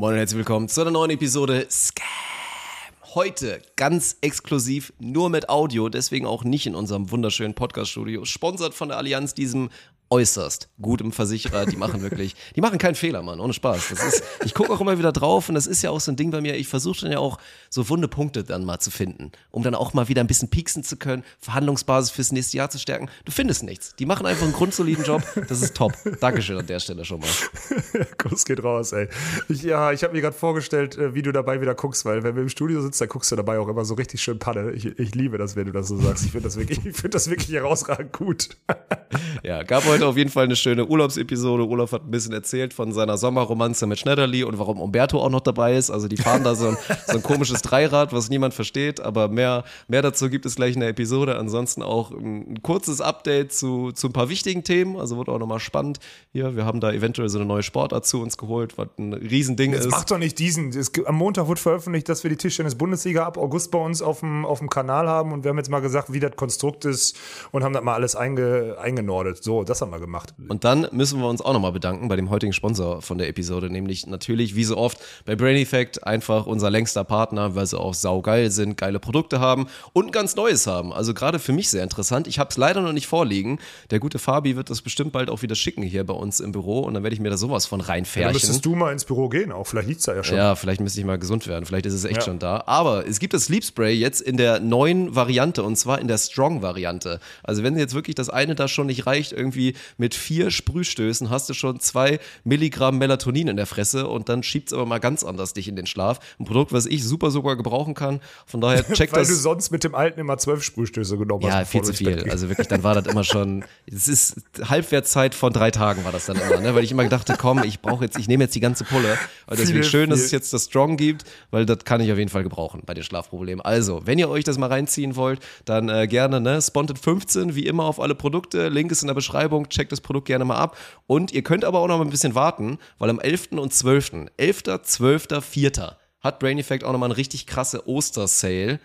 Moin und herzlich willkommen zu einer neuen Episode Scam. Heute ganz exklusiv nur mit Audio, deswegen auch nicht in unserem wunderschönen Podcast-Studio. Sponsert von der Allianz, diesem äußerst gutem Versicherer. Die machen wirklich, die machen keinen Fehler, Mann, ohne Spaß. Ist, ich gucke auch immer wieder drauf und das ist ja auch so ein Ding bei mir. Ich versuche dann ja auch so wunde Punkte dann mal zu finden, um dann auch mal wieder ein bisschen pieksen zu können, Verhandlungsbasis fürs nächste Jahr zu stärken. Du findest nichts. Die machen einfach einen grundsoliden Job. Das ist top. Dankeschön an der Stelle schon mal. Kuss geht raus, ey. Ich, ja, ich habe mir gerade vorgestellt, äh, wie du dabei wieder guckst, weil wenn wir im Studio sitzen, dann guckst du dabei auch immer so richtig schön Panne. Ich, ich liebe das, wenn du das so sagst. Ich finde das wirklich, ich finde das wirklich herausragend gut. Ja, gab heute auf jeden Fall eine schöne Urlaubsepisode. Olaf hat ein bisschen erzählt von seiner Sommerromanze mit Schneiderli und warum Umberto auch noch dabei ist. Also die fahren da so ein, so ein komisches Dreirad, was niemand versteht, aber mehr, mehr dazu gibt es gleich in der Episode. Ansonsten auch ein, kurzes Update zu, zu ein paar wichtigen Themen. Also wird auch nochmal spannend. Hier, wir haben da eventuell so eine neue Sportart zu uns geholt, was ein Riesending Jetzt ist. mach doch nicht diesen. Es, am Montag wurde veröffentlicht, dass wir die Tischtennis-Bundesliga ab August bei uns auf dem, auf dem Kanal haben und wir haben jetzt mal gesagt, wie das Konstrukt ist und haben das mal alles einge, eingenordet. So, das haben wir gemacht. Und dann müssen wir uns auch nochmal bedanken bei dem heutigen Sponsor von der Episode, nämlich natürlich, wie so oft, bei Brain Effect einfach unser längster Partner, weil sie auch saugeil sind, geile Produkte haben und ganz neues haben. Also gerade für mich sehr interessant. Ich habe es leider noch nicht vorliegen. Der gute Fabi wird das bestimmt bald auch wieder schicken hier bei uns im Büro und dann werde ich mir da sowas von reinfärchen. müsstest du mal ins Büro gehen, auch vielleicht liegt es da ja schon. Ja, vielleicht müsste ich mal gesund werden. Vielleicht ist es echt Ja. schon da. Aber es gibt das Sleep Spray jetzt in der neuen Variante und zwar in der Strong-Variante. Also wenn jetzt wirklich das eine da schon nicht reicht, irgendwie mit vier Sprühstößen hast du schon zwei Milligramm Melatonin in der Fresse und dann schiebt es aber mal ganz anders dich in den Schlaf. Ein Produkt, was ich super sogar gebrauchen kann. Von daher check Weil das. du sonst mit dem alten immer zwölf Sprühstöße genommen hast. Ja, viel zu viel. Also wirklich, dann war das immer schon, es ist Halbwertszeit von drei Tagen war das dann immer, ne? weil ich immer dachte, komm, ich brauche jetzt, ich nehme jetzt die ganze Pulle. Und deswegen Viel, schön, dass viel. es jetzt das Strong gibt, weil das kann ich auf jeden Fall gebrauchen bei den Schlafproblemen. Also, wenn ihr euch das mal reinziehen wollt, dann äh, gerne, ne, Sponted 15, wie immer auf alle Produkte, Link ist in der Beschreibung, checkt das Produkt gerne mal ab. Und ihr könnt aber auch noch mal ein bisschen warten, weil am 11. und 12., 11., 12., 4. hat Brain Effect auch noch mal eine richtig krasse Oster-Sale.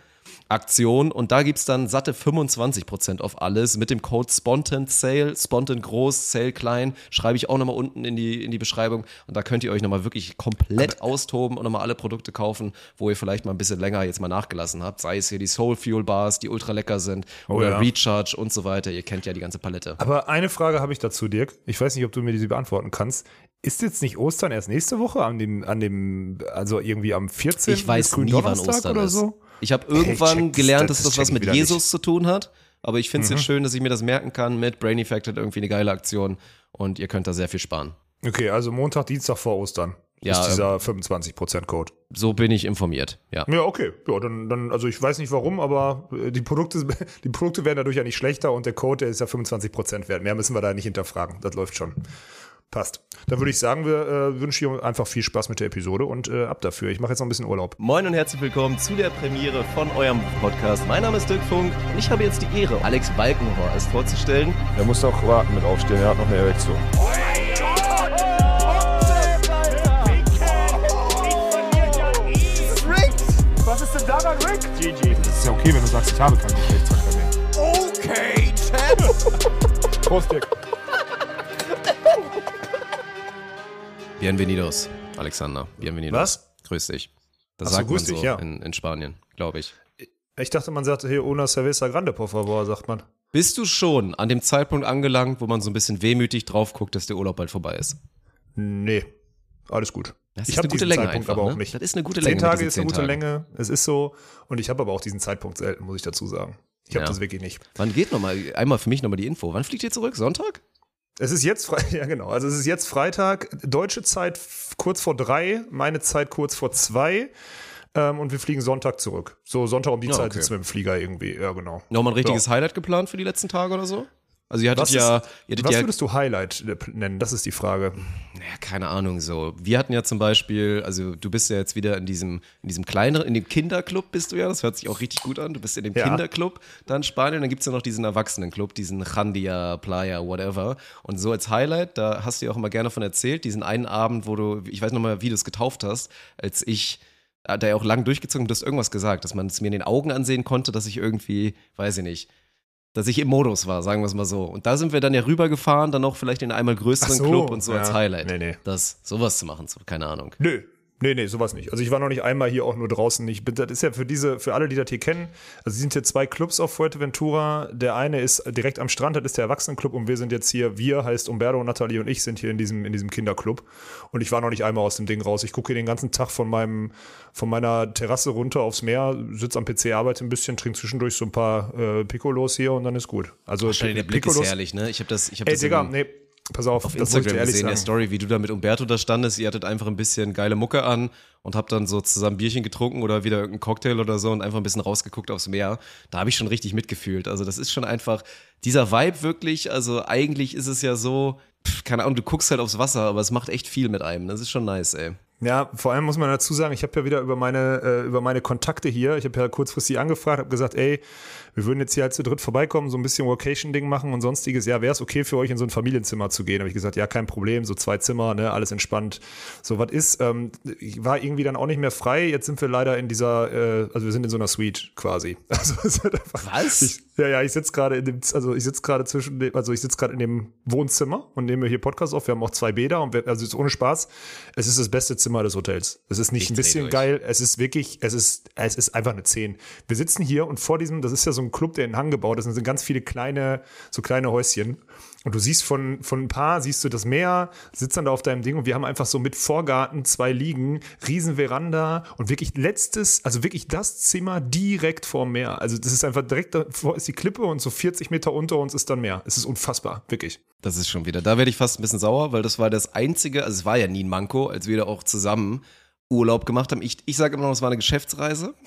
Aktion und da gibt's dann satte 25% auf alles mit dem Code Spontan Sale, Spontan groß, Sale klein, schreibe ich auch nochmal unten in die, in die Beschreibung und da könnt ihr euch nochmal wirklich komplett austoben und nochmal alle Produkte kaufen, wo ihr vielleicht mal ein bisschen länger jetzt mal nachgelassen habt, sei es hier die Soul Fuel Bars, die ultra lecker sind oder ja. Recharge und so weiter, ihr kennt ja die ganze Palette. Aber eine Frage habe ich dazu, Dirk. Ich weiß nicht, ob du mir diese beantworten kannst. Ist jetzt nicht Ostern erst nächste Woche an dem, an dem, also irgendwie am 14. Ich weiß nie, wann Ostern oder ist. so? Ich habe Hey, irgendwann das- gelernt, das dass das check was mit Jesus nicht. zu tun hat. Aber ich finde es Mhm. jetzt schön, dass ich mir das merken kann mit Brain Effect hat irgendwie eine geile Aktion und ihr könnt da sehr viel sparen. Okay, also Montag, Dienstag vor Ostern Ja, ist dieser 25%-Code. So bin ich informiert, ja. Ja, okay. Ja, dann, dann, also ich weiß nicht warum, aber äh, die Produkte, die Produkte werden dadurch ja nicht schlechter und der Code, der ist ja 25% wert. Mehr müssen wir da nicht hinterfragen. Das läuft schon. Passt. Dann würde ich sagen, wir äh, wünschen dir einfach viel Spaß mit der Episode und äh, ab dafür. Ich mache jetzt noch ein bisschen Urlaub. Moin und herzlich willkommen zu der Premiere von eurem Podcast. Mein Name ist Dirk Funk und ich habe jetzt die Ehre, Alex Balkenhorst vorzustellen. Er muss noch warten mit aufstehen, er hat noch eine Erektion. Was ist denn daran, Rick? GG. Das ist ja okay, wenn du sagst, ich habe keinen Geschlechtsverkehr mehr. Okay, Champ. Prost, Dirk. Bienvenidos, Alexander. Bienvenidos. Was? Grüß dich. Das Ach so, sagt man grüß so dich, ja. in, in Spanien, glaube ich. Ich dachte, man sagt hier una cerveza grande, por favor, sagt man. Bist du schon an dem Zeitpunkt angelangt, wo man so ein bisschen wehmütig drauf guckt, dass der Urlaub bald vorbei ist? Nee, alles gut. Das ich ist habe eine gute diesen Länge Zeitpunkt einfach, aber auch ne? nicht. Das ist eine gute Zehn Länge Tage diesen ist eine zehn gute. Länge, es ist so. Und ich habe aber auch diesen Zeitpunkt selten, muss ich dazu sagen. Ich habe Ja. das wirklich nicht. Wann geht nochmal, einmal für mich nochmal die Info. Wann fliegt ihr zurück? Sonntag? Es ist jetzt Fre ja genau. Also es ist jetzt Freitag, deutsche Zeit kurz vor drei, meine Zeit kurz vor zwei. Ähm, und wir fliegen Sonntag zurück. So Sonntag um die Ja, Zeit okay. sitzen wir im Flieger irgendwie. Ja, genau. Nochmal ein richtiges Highlight geplant für die letzten Tage oder so? Also ihr hattet Was, ja, ist, ihr hattet was ja würdest du Highlight äh, nennen? Das ist die Frage. Naja, keine Ahnung so. Wir hatten ja zum Beispiel, also du bist ja jetzt wieder in diesem, in diesem kleineren, in dem Kinderclub bist du ja, das hört sich auch richtig gut an. Du bist in dem Ja. Kinderclub da in Spanien, dann gibt's ja noch diesen Erwachsenenclub, diesen Chandia, Playa, whatever. Und so als Highlight, da hast du ja auch immer gerne von erzählt, diesen einen Abend, wo du, ich weiß noch mal, wie du es getauft hast, als ich da hat er ja auch lang durchgezogen, du hast irgendwas gesagt, dass man es mir in den Augen ansehen konnte, dass ich irgendwie, weiß ich nicht, dass ich im Modus war, sagen wir es mal so. Und da sind wir dann ja rübergefahren, dann auch vielleicht in einmal größeren so, Club und so als ja. Highlight. Nee, nee. Das, sowas zu machen, so, keine Ahnung. Nö. Nee, nee, sowas nicht. Also ich war noch nicht einmal hier auch nur draußen. Ich bin, das ist ja für diese, für alle, die das hier kennen, also sind hier zwei Clubs auf Fuerteventura. Der eine ist direkt am Strand, das ist der Erwachsenenclub und wir sind jetzt hier, wir heißt Umberto, Nathalie und ich sind hier in diesem, in diesem Kinderclub. Und ich war noch nicht einmal aus dem Ding raus. Ich gucke hier den ganzen Tag von meinem, von meiner Terrasse runter aufs Meer, sitze am PC, arbeite ein bisschen, trinke zwischendurch so ein paar äh, Piccolos hier und dann ist gut. Also der Blick ist herrlich, ne? Ich habe das, ich habe Ey, das Digga, nee, pass auf, auf Instagram ehrlich gesehen, der sagen. Story, wie du da mit Umberto da standest. Ihr hattet einfach ein bisschen geile Mucke an und habt dann so zusammen Bierchen getrunken oder wieder irgendeinen Cocktail oder so und einfach ein bisschen rausgeguckt aufs Meer. Da habe ich schon richtig mitgefühlt. Also das ist schon einfach dieser Vibe wirklich. Also eigentlich ist es ja so, pf, keine Ahnung, du guckst halt aufs Wasser, aber es macht echt viel mit einem. Das ist schon nice, ey. Ja, vor allem muss man dazu sagen, ich habe ja wieder über meine, äh, über meine Kontakte hier, ich habe ja kurzfristig angefragt, habe gesagt, ey, wir würden jetzt hier halt zu dritt vorbeikommen, so ein bisschen Vocation-Ding machen und sonstiges. Ja, wäre es okay für euch in so ein Familienzimmer zu gehen? Habe ich gesagt, ja, kein Problem, so zwei Zimmer, ne, alles entspannt. So, was ist? Ähm, ich war irgendwie dann auch nicht mehr frei. Jetzt sind wir leider in dieser, äh, also wir sind in so einer Suite quasi. Also es halt einfach, Was? Ich, ja, ja, ich sitze gerade in dem, also ich sitze gerade zwischen, dem, also ich sitze gerade in dem Wohnzimmer und nehme hier Podcast auf. Wir haben auch zwei Bäder und wir, also es ist ohne Spaß. Es ist das beste Zimmer des Hotels. Es ist nicht Ich ein bisschen geil. Es ist wirklich, es ist, es ist einfach eine 10. Wir sitzen hier und vor diesem, das ist ja so ein Club, der in den Hang gebaut ist, und es sind ganz viele kleine, so kleine Häuschen. Und du siehst von, von ein paar, siehst du das Meer, sitzt dann da auf deinem Ding und wir haben einfach so mit Vorgarten zwei Liegen, riesen Veranda und wirklich letztes, also wirklich das Zimmer direkt vorm Meer. Also das ist einfach direkt davor ist die Klippe und so 40 Meter unter uns ist dann Meer. Es ist unfassbar, wirklich. Das ist schon wieder. Da werde ich fast ein bisschen sauer, weil das war das einzige, also es war ja nie ein Manko, als wir da auch zusammen Urlaub gemacht haben. Ich, ich sage immer noch, es war eine Geschäftsreise.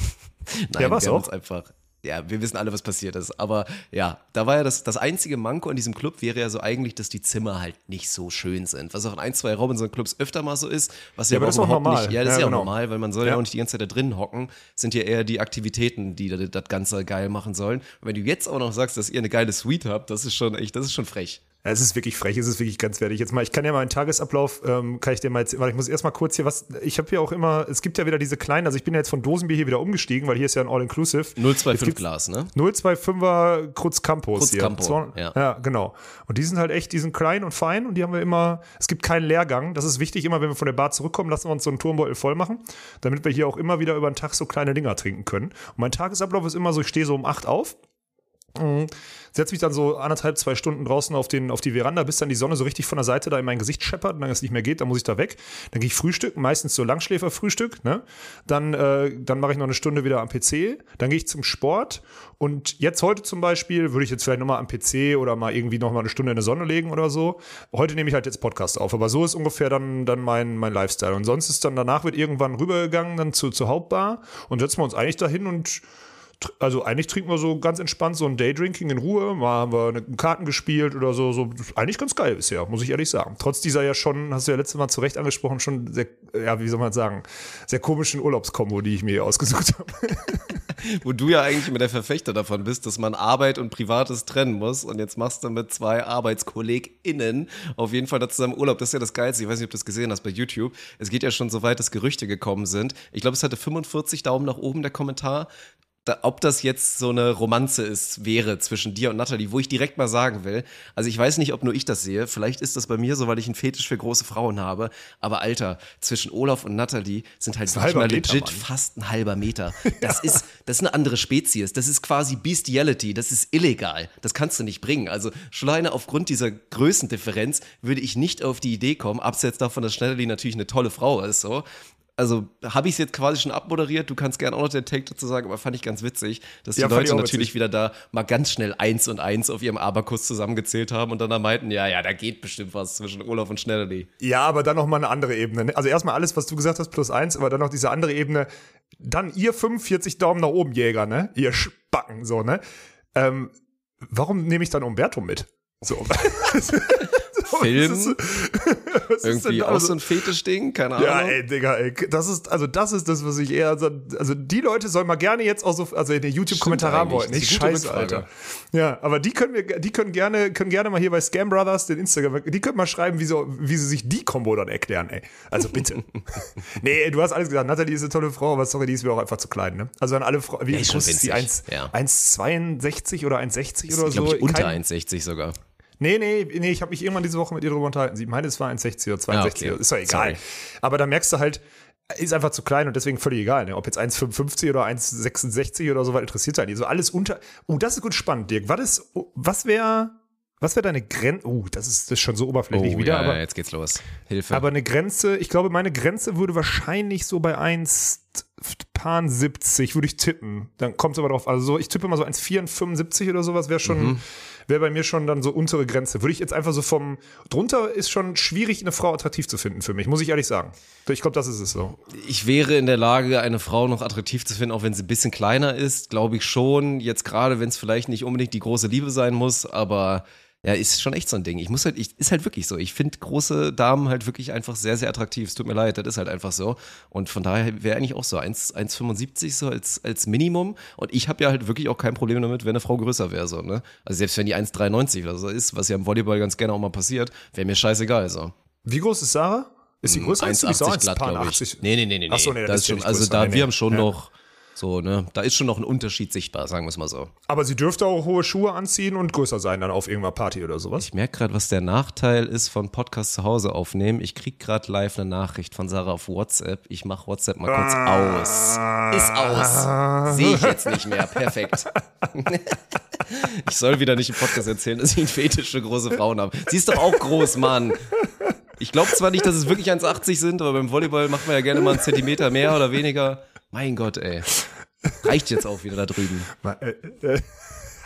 Nein, Ja, wir haben auch. uns einfach. Ja, wir wissen alle, was passiert ist. Aber ja, da war ja das, das einzige Manko in diesem Club wäre ja so eigentlich, dass die Zimmer halt nicht so schön sind. Was auch in ein, zwei Robinson-Clubs öfter mal so ist. Was ja, aber das auch überhaupt normal. Nicht, ja, das Ja, ist ja auch genau. normal, weil man soll ja. Ja. auch nicht die ganze Zeit da drin hocken. Sind ja eher die Aktivitäten, die das, das Ganze geil machen sollen. Und wenn du jetzt auch noch sagst, dass ihr eine geile Suite habt, das ist schon echt, das ist schon frech. Es ist wirklich frech, es ist wirklich ganz wertig. Jetzt mal, ich kann ja mal einen Tagesablauf, ähm, kann ich dir mal erzählen, weil ich muss erstmal kurz hier was, ich habe hier auch immer, es gibt ja wieder diese kleinen, also ich bin ja jetzt von Dosenbier hier wieder umgestiegen, weil hier ist ja ein All-Inclusive. Jetzt 025 gibt's Glas, ne? 025er Krutz Campos Krutz hier. Campo, ja. ja, genau. Und die sind halt echt, die sind klein und fein und die haben wir immer, es gibt keinen Leergang. Das ist wichtig, immer wenn wir von der Bar zurückkommen, lassen wir uns so einen Turmbeutel voll machen, damit wir hier auch immer wieder über den Tag so kleine Dinger trinken können. Und mein Tagesablauf ist immer so, ich stehe so um 8 auf, setze mich dann so anderthalb, zwei Stunden draußen auf, den, auf die Veranda, bis dann die Sonne so richtig von der Seite da in mein Gesicht scheppert und dann es nicht mehr geht, dann muss ich da weg. Dann gehe ich frühstücken, meistens so Langschläferfrühstück, ne? Dann, äh, dann mache ich noch eine Stunde wieder am PC, dann gehe ich zum Sport und jetzt heute zum Beispiel würde ich jetzt vielleicht nochmal am PC oder mal irgendwie nochmal eine Stunde in der Sonne legen oder so. Heute nehme ich halt jetzt Podcast auf, aber so ist ungefähr dann, dann mein, mein Lifestyle. Und sonst ist dann danach wird irgendwann rübergegangen dann zu, zur Hauptbar und setzen wir uns eigentlich dahin und also eigentlich trinken wir so ganz entspannt so ein Daydrinking in Ruhe. Mal haben wir eine Karten gespielt oder so. so. Eigentlich ganz geil bisher, muss ich ehrlich sagen. Trotz dieser ja schon, hast du ja letztes Mal zu Recht angesprochen, schon sehr, ja, wie soll man sagen, sehr komischen Urlaubskombo, die ich mir hier ausgesucht habe. Wo du ja eigentlich immer der Verfechter davon bist, dass man Arbeit und Privates trennen muss. Und jetzt machst du mit zwei ArbeitskollegInnen auf jeden Fall da zusammen Urlaub. Das ist ja das Geilste. Ich weiß nicht, ob du das gesehen hast bei YouTube. Es geht ja schon so weit, dass Gerüchte gekommen sind. Ich glaube, es hatte 45 Daumen nach oben, der Kommentar. Da, ob das jetzt so eine Romanze ist, wäre zwischen dir und Natalie, wo ich direkt mal sagen will, also ich weiß nicht, ob nur ich das sehe, vielleicht ist das bei mir so, weil ich einen Fetisch für große Frauen habe, aber Alter, zwischen Olaf und Natalie sind halt ein wirklich halber mal Meter, legit Mann. fast ein halber Meter. Das ist, das ist eine andere Spezies. Das ist quasi Bestiality. Das ist illegal. Das kannst du nicht bringen. Also schon alleine aufgrund dieser Größendifferenz würde ich nicht auf die Idee kommen, abseits davon, dass Schnellerli natürlich eine tolle Frau ist, so. Also habe ich es jetzt quasi schon abmoderiert. Du kannst gerne auch noch den Take dazu sagen, aber fand ich ganz witzig, dass die Ja, ich Leute natürlich witzig. wieder da mal ganz schnell eins und eins auf ihrem Abakus zusammengezählt haben und dann da meinten, ja, ja, da geht bestimmt was zwischen Olaf und Schnellerli. Ja, aber dann noch mal eine andere Ebene. ne? Also erstmal alles, was du gesagt hast, plus eins, aber dann noch diese andere Ebene. Dann ihr 45 Daumen nach oben Jäger, ne? Ihr Spacken, so, ne? Ähm, warum nehme ich dann Umberto mit? So. So, Film? was ist- was ist Irgendwie auch so ein Fetischding, keine Ahnung. Ja, ey, Digga, ey, das ist, also das ist das, was ich eher, so- also die Leute sollen mal gerne jetzt auch so, also in den YouTube-Kommentare haben wollten. Das Nicht scheiße. Alter. Ja, aber die können wir, die können gerne, können gerne mal hier bei Scam Brothers, den Instagram, die können mal schreiben, wie, so, wie sie sich die Kombo dann erklären, ey. Also bitte. nee, ey, du hast alles gesagt. Natalie ist eine tolle Frau, aber sorry, die ist mir auch einfach zu klein, ne? Also an alle Frauen, wie schon groß ist die? winzig. 1, Ja. 1,62 oder 1,60 oder ich so? glaube, ich unter Kein- 1,60 sogar. Nee, nee, nee, ich habe mich irgendwann diese Woche mit ihr darüber unterhalten. Sie meinte, es war 1,60 oder 62 Ah, okay. ist doch egal. Sorry. Aber da merkst du halt, ist einfach zu klein und deswegen völlig egal. Ne? Ob jetzt 1,55 oder 1,66 oder so, was interessiert halt nicht. So alles unter. Oh, das ist gut spannend, Dirk. Was, ist, was wäre was wäre deine Grenze? Oh, das ist, das ist schon so oberflächlich Oh, wieder. ja, aber, ja, jetzt geht's los. Hilfe. aber eine Grenze, ich glaube, meine Grenze würde wahrscheinlich so bei 1,70 würde ich tippen. Dann kommt es aber drauf. Also so, ich tippe mal so 1,475 oder sowas wäre schon, Mhm. Wäre bei mir schon dann so untere Grenze. Würde ich jetzt einfach so vom, drunter ist schon schwierig, eine Frau attraktiv zu finden für mich, muss ich ehrlich sagen. Ich glaube, das ist es so. ich wäre in der Lage, eine Frau noch attraktiv zu finden, auch wenn sie ein bisschen kleiner ist, glaube ich schon. Jetzt gerade, wenn es vielleicht nicht unbedingt die große Liebe sein muss, aber ja, ist schon echt so ein Ding. Ich muss halt, ich, ist halt wirklich so. Ich finde große Damen halt wirklich einfach sehr, sehr attraktiv. Es tut mir leid, das ist halt einfach so. Und von daher wäre eigentlich auch so 1 1,75 so als, als Minimum. Und ich habe ja halt wirklich auch kein Problem damit, wenn eine Frau größer wäre, so, ne? Also selbst wenn die 1,93 oder so ist, was ja im Volleyball ganz gerne auch mal passiert, wäre mir scheißegal, so. Wie groß ist Sarah? Ist die größer als du? Die ist auch 1,80 glatt, glaube ich. 1,80. Nee, nee, nee, nee. Ach so, nee, da das ist schon, also da, Nee, wir nee. haben schon Ja. noch so, ne, da ist schon noch ein Unterschied sichtbar, sagen wir es mal so. Aber sie dürfte auch hohe Schuhe anziehen und größer sein dann auf irgendeiner Party oder sowas. Ich merke gerade, was der Nachteil ist von Podcast zu Hause aufnehmen. Ich krieg gerade live eine Nachricht von Sarah auf WhatsApp. Ich mache WhatsApp mal kurz aus. Ist aus. Sehe ich jetzt nicht mehr. Perfekt. ich soll wieder nicht im Podcast erzählen, dass ich einen Fetisch für große Frauen habe. Sie ist doch auch groß, Mann. Ich glaube zwar nicht, dass es wirklich 1,80 sind, aber beim Volleyball macht man ja gerne mal einen Zentimeter mehr oder weniger. Mein Gott, ey. Reicht jetzt auch wieder da drüben.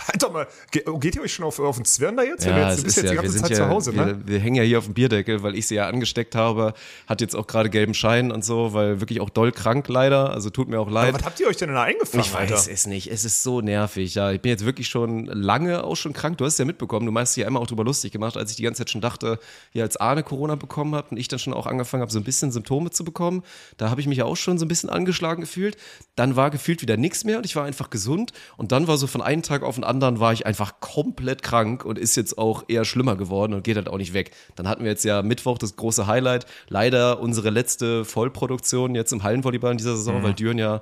Halt doch mal, oh, geht ihr euch schon auf, auf den Zwirn da jetzt? Ja, jetzt, du bist ist jetzt die ja, wir ganze Zeit ja, zu Hause, wir, ne? wir hängen ja hier auf dem Bierdeckel, weil ich sie ja angesteckt habe. Hat jetzt auch gerade gelben Schein und so, weil wirklich auch doll krank leider. Also tut mir auch leid. Aber was habt ihr euch denn da eingefangen, Ich weiß Alter? es nicht. Es ist so nervig. Ja, ich bin jetzt wirklich schon lange auch schon krank. Du hast es ja mitbekommen. Du meinst ja immer auch drüber lustig gemacht, als ich die ganze Zeit schon dachte, ja, als Arne Corona bekommen hat und ich dann schon auch angefangen habe, so ein bisschen Symptome zu bekommen. Da habe ich mich ja auch schon so ein bisschen angeschlagen gefühlt. Dann war gefühlt wieder nichts mehr und ich war einfach gesund. Und dann war so von einem Tag auf den anderen war ich einfach komplett krank und ist jetzt auch eher schlimmer geworden und geht halt auch nicht weg. Dann hatten wir jetzt ja Mittwoch das große Highlight. Leider unsere letzte Vollproduktion jetzt im Hallenvolleyball in dieser Saison, weil Düren ja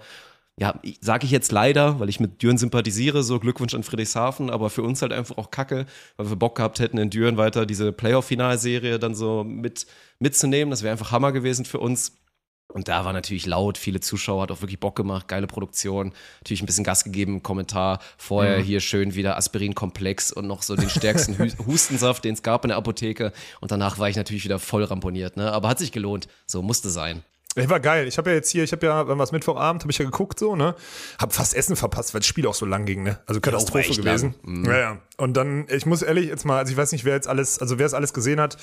ja, sage ich jetzt leider, weil ich mit Düren sympathisiere, so Glückwunsch an Friedrichshafen, aber für uns halt einfach auch Kacke, weil wir Bock gehabt hätten, in Düren weiter diese Playoff-Finalserie dann so mit, mitzunehmen. Das wäre einfach Hammer gewesen für uns. Und da war natürlich laut, viele Zuschauer, hat auch wirklich Bock gemacht, geile Produktion, natürlich ein bisschen Gas gegeben, Kommentar, vorher hier schön wieder Aspirin-Komplex und noch so den stärksten Hu- Hustensaft, den es gab in der Apotheke. Und danach war ich natürlich wieder voll ramponiert, ne? aber hat sich gelohnt, so musste sein. Ey, war geil. Ich habe ja jetzt hier, ich habe ja, wann war es Mittwochabend, habe ich ja geguckt so, ne? Hab fast Essen verpasst, weil das Spiel auch so lang ging, ne? Also Katastrophe echt gewesen. Mhm. Ja, ja. Und dann, ich muss ehrlich jetzt mal, also ich weiß nicht, wer jetzt alles, also wer es alles gesehen hat.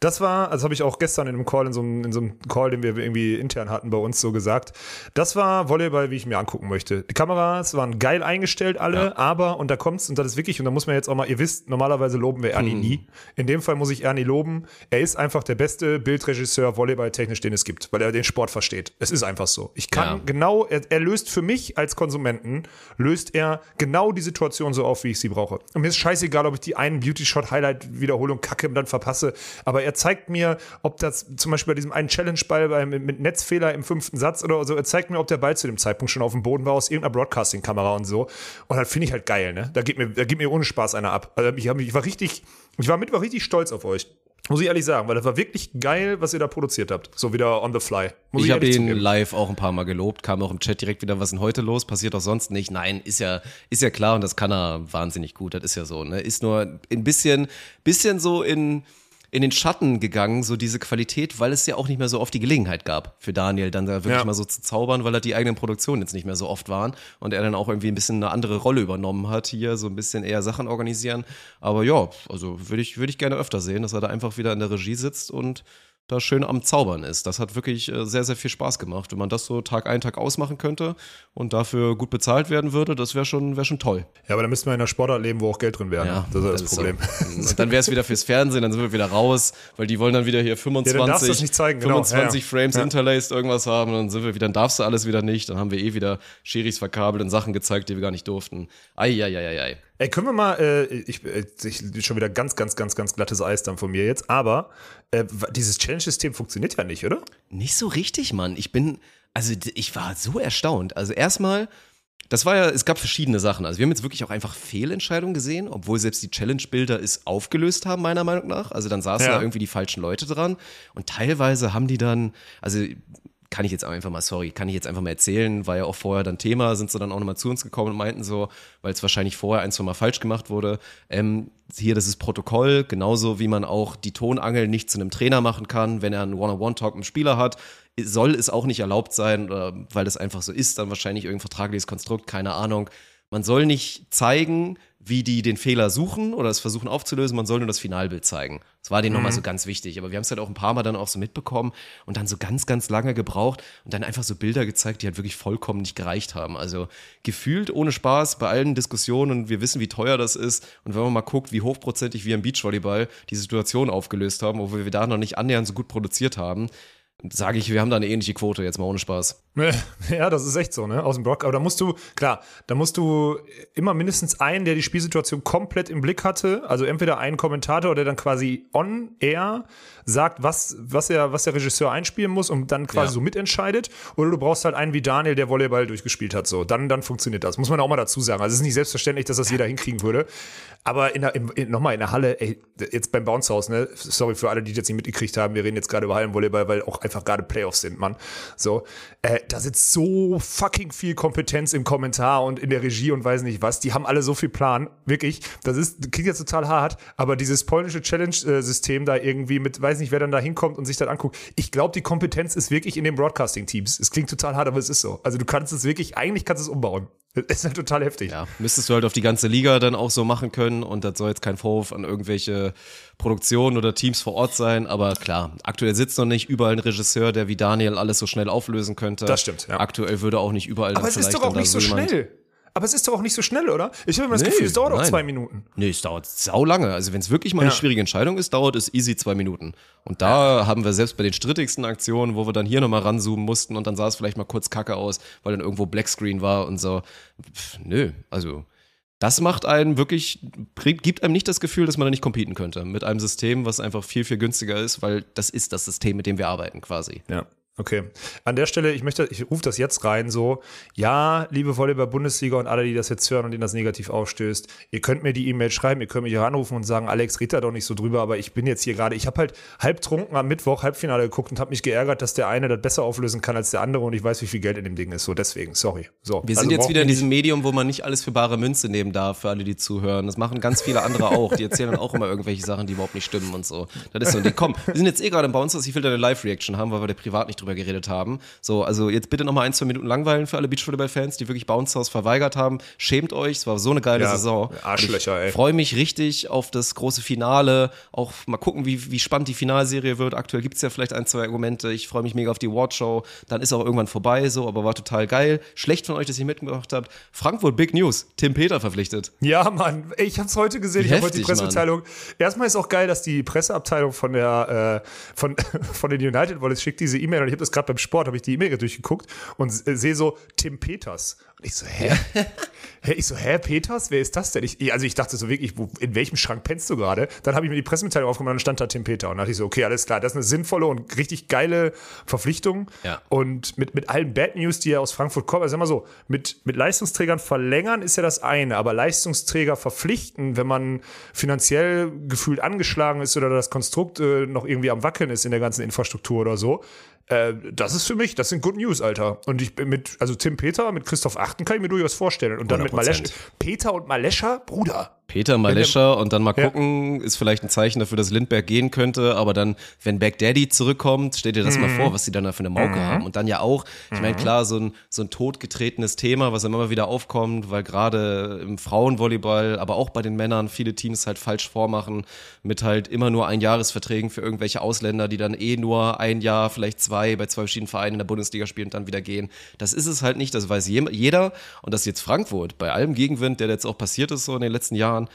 Das war, also habe ich auch gestern in einem Call, in so einem, in so einem Call, den wir irgendwie intern hatten bei uns so gesagt. Das war Volleyball, wie ich mir angucken möchte. Die Kameras waren geil eingestellt alle, aber, und da kommt's, und das ist wirklich, und da muss man jetzt auch mal, ihr wisst, normalerweise loben wir Ernie nie. In dem Fall muss ich Ernie loben. Er ist einfach der beste Bildregisseur Volleyball-technisch, den es gibt, weil er den Sport versteht. Es ist einfach so. Ich kann Ja. genau, er, er löst für mich als Konsumenten, löst er genau die Situation so auf, wie ich sie brauche. Und mir ist scheißegal, ob ich die einen Beauty-Shot-Highlight-Wiederholung kacke und dann verpasse, aber er zeigt mir, ob das zum Beispiel bei diesem einen Challenge-Ball mit, mit Netzfehler im fünften Satz oder so, er zeigt mir, ob der Ball zu dem Zeitpunkt schon auf dem Boden war aus irgendeiner Broadcasting-Kamera und so. Und das finde ich halt geil, ne? Da geht mir, da geht mir ohne Spaß einer ab. Also ich, hab, ich war richtig, ich war Mittwoch richtig stolz auf euch. Muss ich ehrlich sagen, weil das war wirklich geil, was ihr da produziert habt. So wieder on the fly. Muss ich habe ehrlich ihn zugeben. live auch ein paar Mal gelobt, kam auch im Chat direkt wieder, was ist denn heute los? Passiert doch sonst nicht. Nein, ist ja, ist ja klar und das kann er wahnsinnig gut, das ist ja so. Ne? Ist nur ein bisschen, bisschen so in, in den Schatten gegangen, so diese Qualität, weil es ja auch nicht mehr so oft die Gelegenheit gab für Daniel, dann da wirklich Ja. mal so zu zaubern, weil er die eigenen Produktionen jetzt nicht mehr so oft waren und er dann auch irgendwie ein bisschen eine andere Rolle übernommen hat, hier so ein bisschen eher Sachen organisieren. Aber ja, also würde ich, würde ich gerne öfter sehen, dass er da einfach wieder in der Regie sitzt und da schön am Zaubern ist. Das hat wirklich äh, sehr, sehr viel Spaß gemacht. Wenn man das so Tag ein, Tag ausmachen könnte und dafür gut bezahlt werden würde, das wäre schon, wär schon toll. Ja, aber da müssten wir in einer Sportart leben, wo auch Geld drin wäre. ne? das ist das, Problem. So. Und dann wäre es wieder fürs Fernsehen, dann sind wir wieder raus, weil die wollen dann wieder hier 25, darfst du das nicht zeigen, genau. 25 Ja, ja. Frames Ja. interlaced irgendwas haben, dann sind wir wieder, dann darfst du alles wieder nicht, dann haben wir eh wieder Schiris verkabelt und Sachen gezeigt, die wir gar nicht durften. Eieieiei. Ey, können wir mal, äh, ich, äh, ich schon wieder ganz, ganz, ganz, ganz glattes Eis dann von mir jetzt, aber äh, dieses Challenge-System funktioniert ja nicht, oder? Nicht so richtig, Mann. Ich bin, also ich war so erstaunt. Also erstmal, das war ja, es gab verschiedene Sachen. Also wir haben jetzt wirklich auch einfach Fehlentscheidungen gesehen, obwohl selbst die Challenge-Bilder es aufgelöst haben, meiner Meinung nach. Also dann saßen Ja. da irgendwie die falschen Leute dran und teilweise haben die dann, also kann ich jetzt einfach mal, sorry, kann ich jetzt einfach mal erzählen, war ja auch vorher dann Thema, sind sie dann auch nochmal zu uns gekommen und meinten so, weil es wahrscheinlich vorher ein, zwei Mal falsch gemacht wurde, ähm, hier, das ist Protokoll, genauso wie man auch die Tonangel nicht zu einem Trainer machen kann, wenn er einen One-on-One-Talk mit dem Spieler hat, soll es auch nicht erlaubt sein, oder weil das einfach so ist, dann wahrscheinlich irgendein vertragliches Konstrukt, keine Ahnung. Man soll nicht zeigen, wie die den Fehler suchen oder es versuchen aufzulösen, man soll nur das Finalbild zeigen. Das war denen mhm. nochmal so ganz wichtig. Aber wir haben es halt auch ein paar Mal dann auch so mitbekommen und dann so ganz, ganz lange gebraucht und dann einfach so Bilder gezeigt, die halt wirklich vollkommen nicht gereicht haben. Also gefühlt ohne Spaß bei allen Diskussionen und wir wissen, wie teuer das ist. Und wenn man mal guckt, wie hochprozentig wir im Beachvolleyball die Situation aufgelöst haben, obwohl wir da noch nicht annähernd so gut produziert haben, sage ich, wir haben da eine ähnliche Quote, jetzt mal ohne Spaß. Ja, das ist echt so, ne? Aus dem Block. Aber da musst du, klar, da musst du immer mindestens einen, der die Spielsituation komplett im Blick hatte. Also entweder einen Kommentator, der dann quasi on air sagt, was, was, er, was der Regisseur einspielen muss und dann quasi ja. so mitentscheidet. Oder du brauchst halt einen wie Daniel, der Volleyball durchgespielt hat. So, dann, dann funktioniert das. Muss man auch mal dazu sagen. Also es ist nicht selbstverständlich, dass das jeder hinkriegen würde. Aber in der, in, in, nochmal in der Halle, ey, jetzt beim Bounce House, ne? Sorry für alle, die das nicht mitgekriegt haben. Wir reden jetzt gerade über Hallenvolleyball, weil auch einfach gerade Playoffs sind, Mann. So, äh, da sitzt so fucking viel Kompetenz im Kommentar und in der Regie und weiß nicht was. Die haben alle so viel Plan. Wirklich. Das ist, klingt jetzt total hart, aber dieses polnische Challenge-System da irgendwie mit, weiß nicht, wer dann da hinkommt und sich dann anguckt. Ich glaube, die Kompetenz ist wirklich in den Broadcasting-Teams. Es klingt total hart, aber es ist so. Also du kannst es wirklich, eigentlich kannst du es umbauen. Das ist halt total heftig. Ja, müsstest du halt auf die ganze Liga dann auch so machen können und das soll jetzt kein Vorwurf an irgendwelche Produktionen oder Teams vor Ort sein, aber klar, aktuell sitzt noch nicht überall ein Regisseur, der wie Daniel alles so schnell auflösen könnte. Das stimmt, ja. Aktuell würde auch nicht überall aber es ist doch auch nicht so schnell. Aber es ist doch auch nicht so schnell, oder? Ich habe immer das nee, Gefühl, es dauert nein. auch zwei Minuten. Nee, es dauert sau lange. Also wenn es wirklich mal ja. eine schwierige Entscheidung ist, dauert es easy zwei Minuten. Und da ja. haben wir selbst bei den strittigsten Aktionen, wo wir dann hier nochmal ranzoomen mussten und dann sah es vielleicht mal kurz kacke aus, weil dann irgendwo Blackscreen war und so. Pff, nö, also das macht einen wirklich, gibt einem nicht das Gefühl, dass man da nicht competen könnte mit einem System, was einfach viel, viel günstiger ist, weil das ist das System, mit dem wir arbeiten quasi. Ja. Okay. An der Stelle, ich möchte, ich rufe das jetzt rein so. Ja, liebe Volleyball-Bundesliga und alle, die das jetzt hören und denen das negativ aufstößt, ihr könnt mir die E-Mail schreiben, ihr könnt mich hier anrufen und sagen, Alex, red da doch nicht so drüber, aber ich bin jetzt hier gerade, ich habe halt halb trunken am Mittwoch Halbfinale geguckt und habe mich geärgert, dass der eine das besser auflösen kann als der andere und ich weiß, wie viel Geld in dem Ding ist. So, deswegen, sorry. So. Wir sind also jetzt wieder in diesem Medium, wo man nicht alles für bare Münze nehmen darf, für alle, die zuhören. Das machen ganz viele andere auch. Die erzählen dann auch immer irgendwelche Sachen, die überhaupt nicht stimmen und so. Das ist so. Und die, komm, wir sind jetzt eh gerade im Bounce, ich will da eine Live-Reaction haben, weil wir da privat nicht drüber geredet haben. So, also jetzt bitte nochmal ein, zwei Minuten langweilen für alle Beachvolleyball-Fans, die wirklich Bounce House verweigert haben. Schämt euch, es war so eine geile ja, Saison. Arschlöcher, ey. Ich freue mich richtig auf das große Finale. Auch mal gucken, wie, wie spannend die Finalserie wird. Aktuell gibt es ja vielleicht ein, zwei Argumente. Ich freue mich mega auf die Awardshow. Dann ist auch irgendwann vorbei, so, aber war total geil. Schlecht von euch, dass ihr mitgemacht habt. Frankfurt, Big News. Tim Peter verpflichtet. Ja, Mann. Ich habe es heute gesehen. Wie ich habe heute die Pressemitteilung. Erstmal ist auch geil, dass die Presseabteilung von der äh, von, von den United Wallets schickt diese E-Mail und ich habe das gerade beim Sport, habe ich die E-Mail durchgeguckt und sehe so Tim Peters. Und ich so, hä? hä? Ich so, hä, Peters? Wer ist das denn? Ich, also ich dachte so wirklich, wo, in welchem Schrank pennst du gerade? Dann habe ich mir die Pressemitteilung aufgemacht und dann stand da Tim Peter. Und dachte ich so, okay, alles klar, das ist eine sinnvolle und richtig geile Verpflichtung. Ja. Und mit, mit allen Bad News, die ja aus Frankfurt kommen, also sag mal so, mit, mit Leistungsträgern verlängern ist ja das eine, aber Leistungsträger verpflichten, wenn man finanziell gefühlt angeschlagen ist oder das Konstrukt äh, noch irgendwie am Wackeln ist in der ganzen Infrastruktur oder so, äh, das ist für mich, das sind Good News, Alter. Und ich bin mit, also Tim Peter, mit Christoph Achten kann ich mir durchaus vorstellen. Und dann 100%. mit Malescha. Peter und Malescha, Bruder. Peter Malescher und dann mal gucken, ja. ist vielleicht ein Zeichen dafür, dass Lindberg gehen könnte, aber dann, wenn Bagdaddy zurückkommt, steht dir das mhm. mal vor, was die dann da für eine Mauke mhm. haben. Und dann ja auch, ich meine, mhm. klar, so ein, so ein totgetretenes Thema, was immer wieder aufkommt, weil gerade im Frauenvolleyball, aber auch bei den Männern viele Teams halt falsch vormachen, mit halt immer nur Einjahresverträgen für irgendwelche Ausländer, die dann eh nur ein Jahr, vielleicht zwei, bei zwei verschiedenen Vereinen in der Bundesliga spielen und dann wieder gehen. Das ist es halt nicht, das weiß jeder. Und das ist jetzt Frankfurt, bei allem Gegenwind, der jetzt auch passiert ist so in den letzten Jahren, Jahren,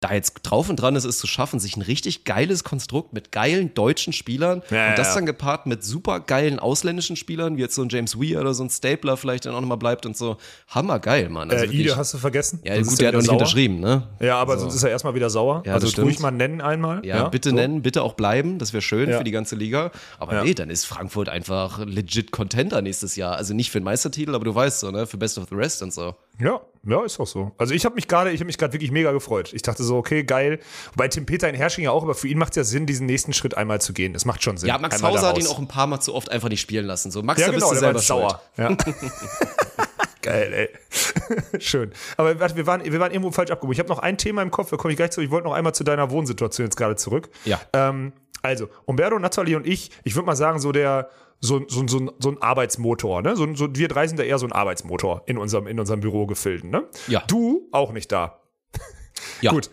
da jetzt drauf und dran ist, es zu schaffen, sich ein richtig geiles Konstrukt mit geilen deutschen Spielern ja, und das ja. dann gepaart mit super geilen ausländischen Spielern, wie jetzt so ein James Weir oder so ein Stapler vielleicht dann auch nochmal bleibt und so. Hammergeil, Mann. Also äh, Ide hast du vergessen? Ja, das gut, der hat auch nicht sauer. unterschrieben, ne? Ja, aber so. sonst ist er erstmal wieder sauer. Ja, also ruhig mal nennen einmal. Ja, ja bitte so. nennen, bitte auch bleiben, das wäre schön für die ganze Liga. Aber nee, dann ist Frankfurt einfach legit Contender nächstes Jahr. Also nicht für den Meistertitel, aber du weißt so, ne, für Best of the Rest und so. Ja, ja, ist auch so. Also ich habe mich gerade, ich habe mich gerade wirklich mega gefreut. Ich dachte so, okay, geil. Wobei Tim Peter in Hersching ja auch, aber für ihn macht es ja Sinn, diesen nächsten Schritt einmal zu gehen. Das macht schon Sinn. Ja, Max Einmal Hauser hat ihn auch ein paar Mal zu oft einfach nicht spielen lassen. So, Max, Ja, da genau, bist du selber sauer. Ja. Geil, ey. Schön. Aber warte, wir waren, wir waren irgendwo falsch abgehoben. Ich habe noch ein Thema im Kopf, da komme ich gleich zu. Ich wollte noch einmal zu deiner Wohnsituation jetzt gerade zurück. Ja. Ähm, also, Umberto, Nathalie und ich, ich würde mal sagen, so der, so, so, so, so ein Arbeitsmotor, ne? So, so, wir drei sind da eher so ein Arbeitsmotor in unserem, in unserem Bürogefilden, ne? Ja. Du auch nicht da. Ja. Gut.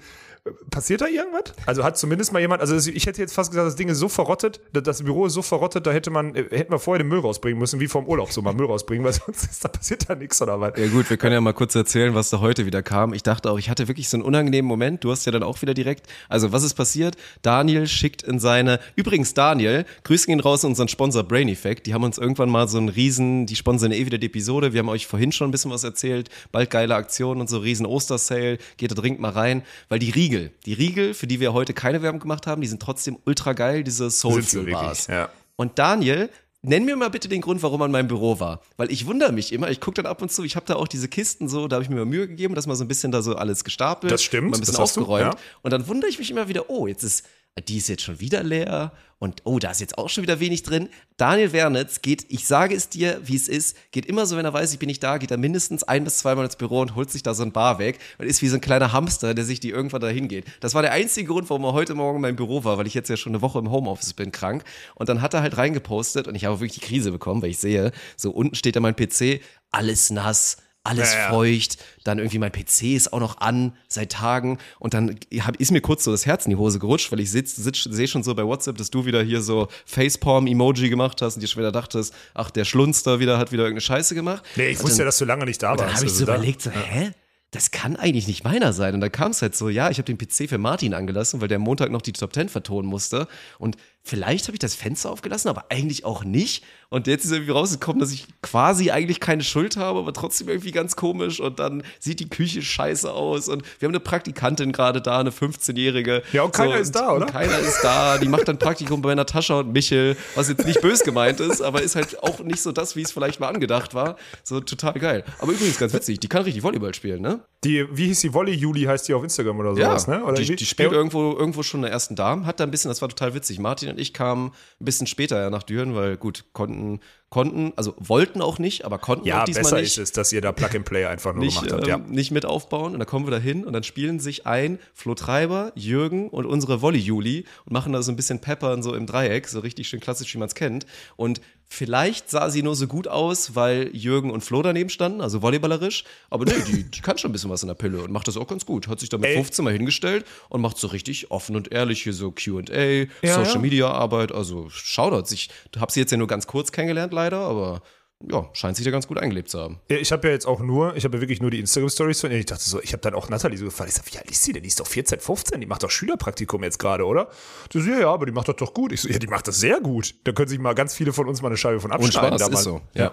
Passiert da irgendwas? Also hat zumindest mal jemand, also ich hätte jetzt fast gesagt, das Ding ist so verrottet, das- das Büro ist so verrottet, da hätte man, äh, hätten wir vorher den Müll rausbringen müssen, wie vom Urlaub so mal Müll rausbringen, weil sonst ist, da passiert da nichts oder was. Ja gut, wir können ja mal kurz erzählen, was da heute wieder kam. Ich dachte auch, ich hatte wirklich so einen unangenehmen Moment. Du hast ja dann auch wieder direkt. Also was ist passiert? Daniel schickt in seine. Übrigens Daniel, grüßen ihn raus unseren Sponsor Brain Effect. Die haben uns irgendwann mal so einen riesen. Die sponsern eh wieder die Episode. Wir haben euch vorhin schon ein bisschen was erzählt. Bald geile Aktionen und so riesen Ostersale. Geht da dringend mal rein, weil die Riegel, die Riegel, für die wir heute keine Werbung gemacht haben, die sind trotzdem ultra geil. Diese Soul Sind sie Fuel wirklich, Bars. ja. Und Daniel, nenn mir mal bitte den Grund, warum er in meinem Büro war. Weil ich wundere mich immer, ich gucke dann ab und zu, ich habe da auch diese Kisten so, da habe ich mir mal Mühe gegeben, dass mal so ein bisschen da so alles gestapelt. Das stimmt, mal ein bisschen das hast du, aufgeräumt. ja. Und dann wundere ich mich immer wieder, oh, jetzt ist, die ist jetzt schon wieder leer und oh, da ist jetzt auch schon wieder wenig drin. Daniel Wernitz geht, ich sage es dir, wie es ist, geht immer so, wenn er weiß, ich bin nicht da, geht er mindestens ein bis zweimal ins Büro und holt sich da so ein Bar weg und ist wie so ein kleiner Hamster, der sich die irgendwann dahin geht. Das war der einzige Grund, warum er heute Morgen in meinem Büro war, weil ich jetzt ja schon eine Woche im Homeoffice bin, krank. Und dann hat er halt reingepostet und ich habe wirklich die Krise bekommen, weil ich sehe, so unten steht da mein PC, alles nass, alles Ja, feucht, dann irgendwie mein PC ist auch noch an seit Tagen und dann hab, ist mir kurz so das Herz in die Hose gerutscht, weil ich sitz, sitz, sehe schon so bei WhatsApp, dass du wieder hier so Facepalm-Emoji gemacht hast und dir schon wieder dachtest, ach, der Schlunster wieder hat wieder irgendeine Scheiße gemacht. Nee, ich Und wusste dann, ja, dass du lange nicht da warst. dann habe ich Also so da- überlegt, so, hä? Das kann eigentlich nicht meiner sein. Und dann kam es halt so, ja, ich habe den PC für Martin angelassen, weil der am Montag noch die Top 10 vertonen musste. Und vielleicht habe ich das Fenster aufgelassen, aber eigentlich auch nicht. Und jetzt ist irgendwie rausgekommen, dass ich quasi eigentlich keine Schuld habe, aber trotzdem irgendwie ganz komisch. Und dann sieht die Küche scheiße aus. Und wir haben eine Praktikantin gerade da, eine 15-Jährige. Ja, und keiner ist da, oder? Keiner ist da. Die macht dann Praktikum bei Natascha und Michel, was jetzt nicht bös gemeint ist, aber ist halt auch nicht so das, wie es vielleicht mal angedacht war. So total geil. Aber übrigens ganz witzig, die kann richtig Volleyball spielen, ne? Die, wie hieß die Volley Juli, heißt die auf Instagram oder sowas, ne? Oder die, die spielt Ja, irgendwo, irgendwo schon in der ersten Damen, hat da ein bisschen, das war total witzig. Martin und ich kamen ein bisschen später ja nach Düren, weil gut, konnten, Gedanken konnten, also wollten auch nicht, aber konnten ja auch diesmal besser nicht. ist es, dass ihr da Plug and Play einfach nur nicht, gemacht habt. ähm, Ja. nicht mit aufbauen und dann kommen wir da hin und dann spielen sich ein Flo Treiber, Jürgen und unsere Volley-Juli und machen da so ein bisschen Peppern so im Dreieck, so richtig schön klassisch, wie man es kennt. Und vielleicht sah sie nur so gut aus, weil Jürgen und Flo daneben standen, also volleyballerisch, aber nee, die, die kann schon ein bisschen was in der Pille und macht das auch ganz gut. Hat sich da mit Ey. 15 mal hingestellt und macht so richtig offen und ehrlich hier so Q&A, Ja, Social. Media Arbeit, also Shoutouts. Ich habe sie jetzt ja nur ganz kurz kennengelernt leider, aber ja, scheint sich da ganz gut eingelebt zu haben. Ja, Ich habe ja jetzt auch nur, ich habe ja wirklich nur die Instagram-Stories von ihr. Ich dachte so, ich habe dann auch Nathalie so gefragt. Ich sag, wie alt ist sie denn? Die ist doch 14, 15, die macht doch Schülerpraktikum jetzt gerade, oder? Du so, ja, ja, aber die macht das doch gut. Ich so, ja, die macht das sehr gut. Da können sich mal ganz viele von uns mal eine Scheibe von Und abschneiden. Spaß da mal. ist so, ja.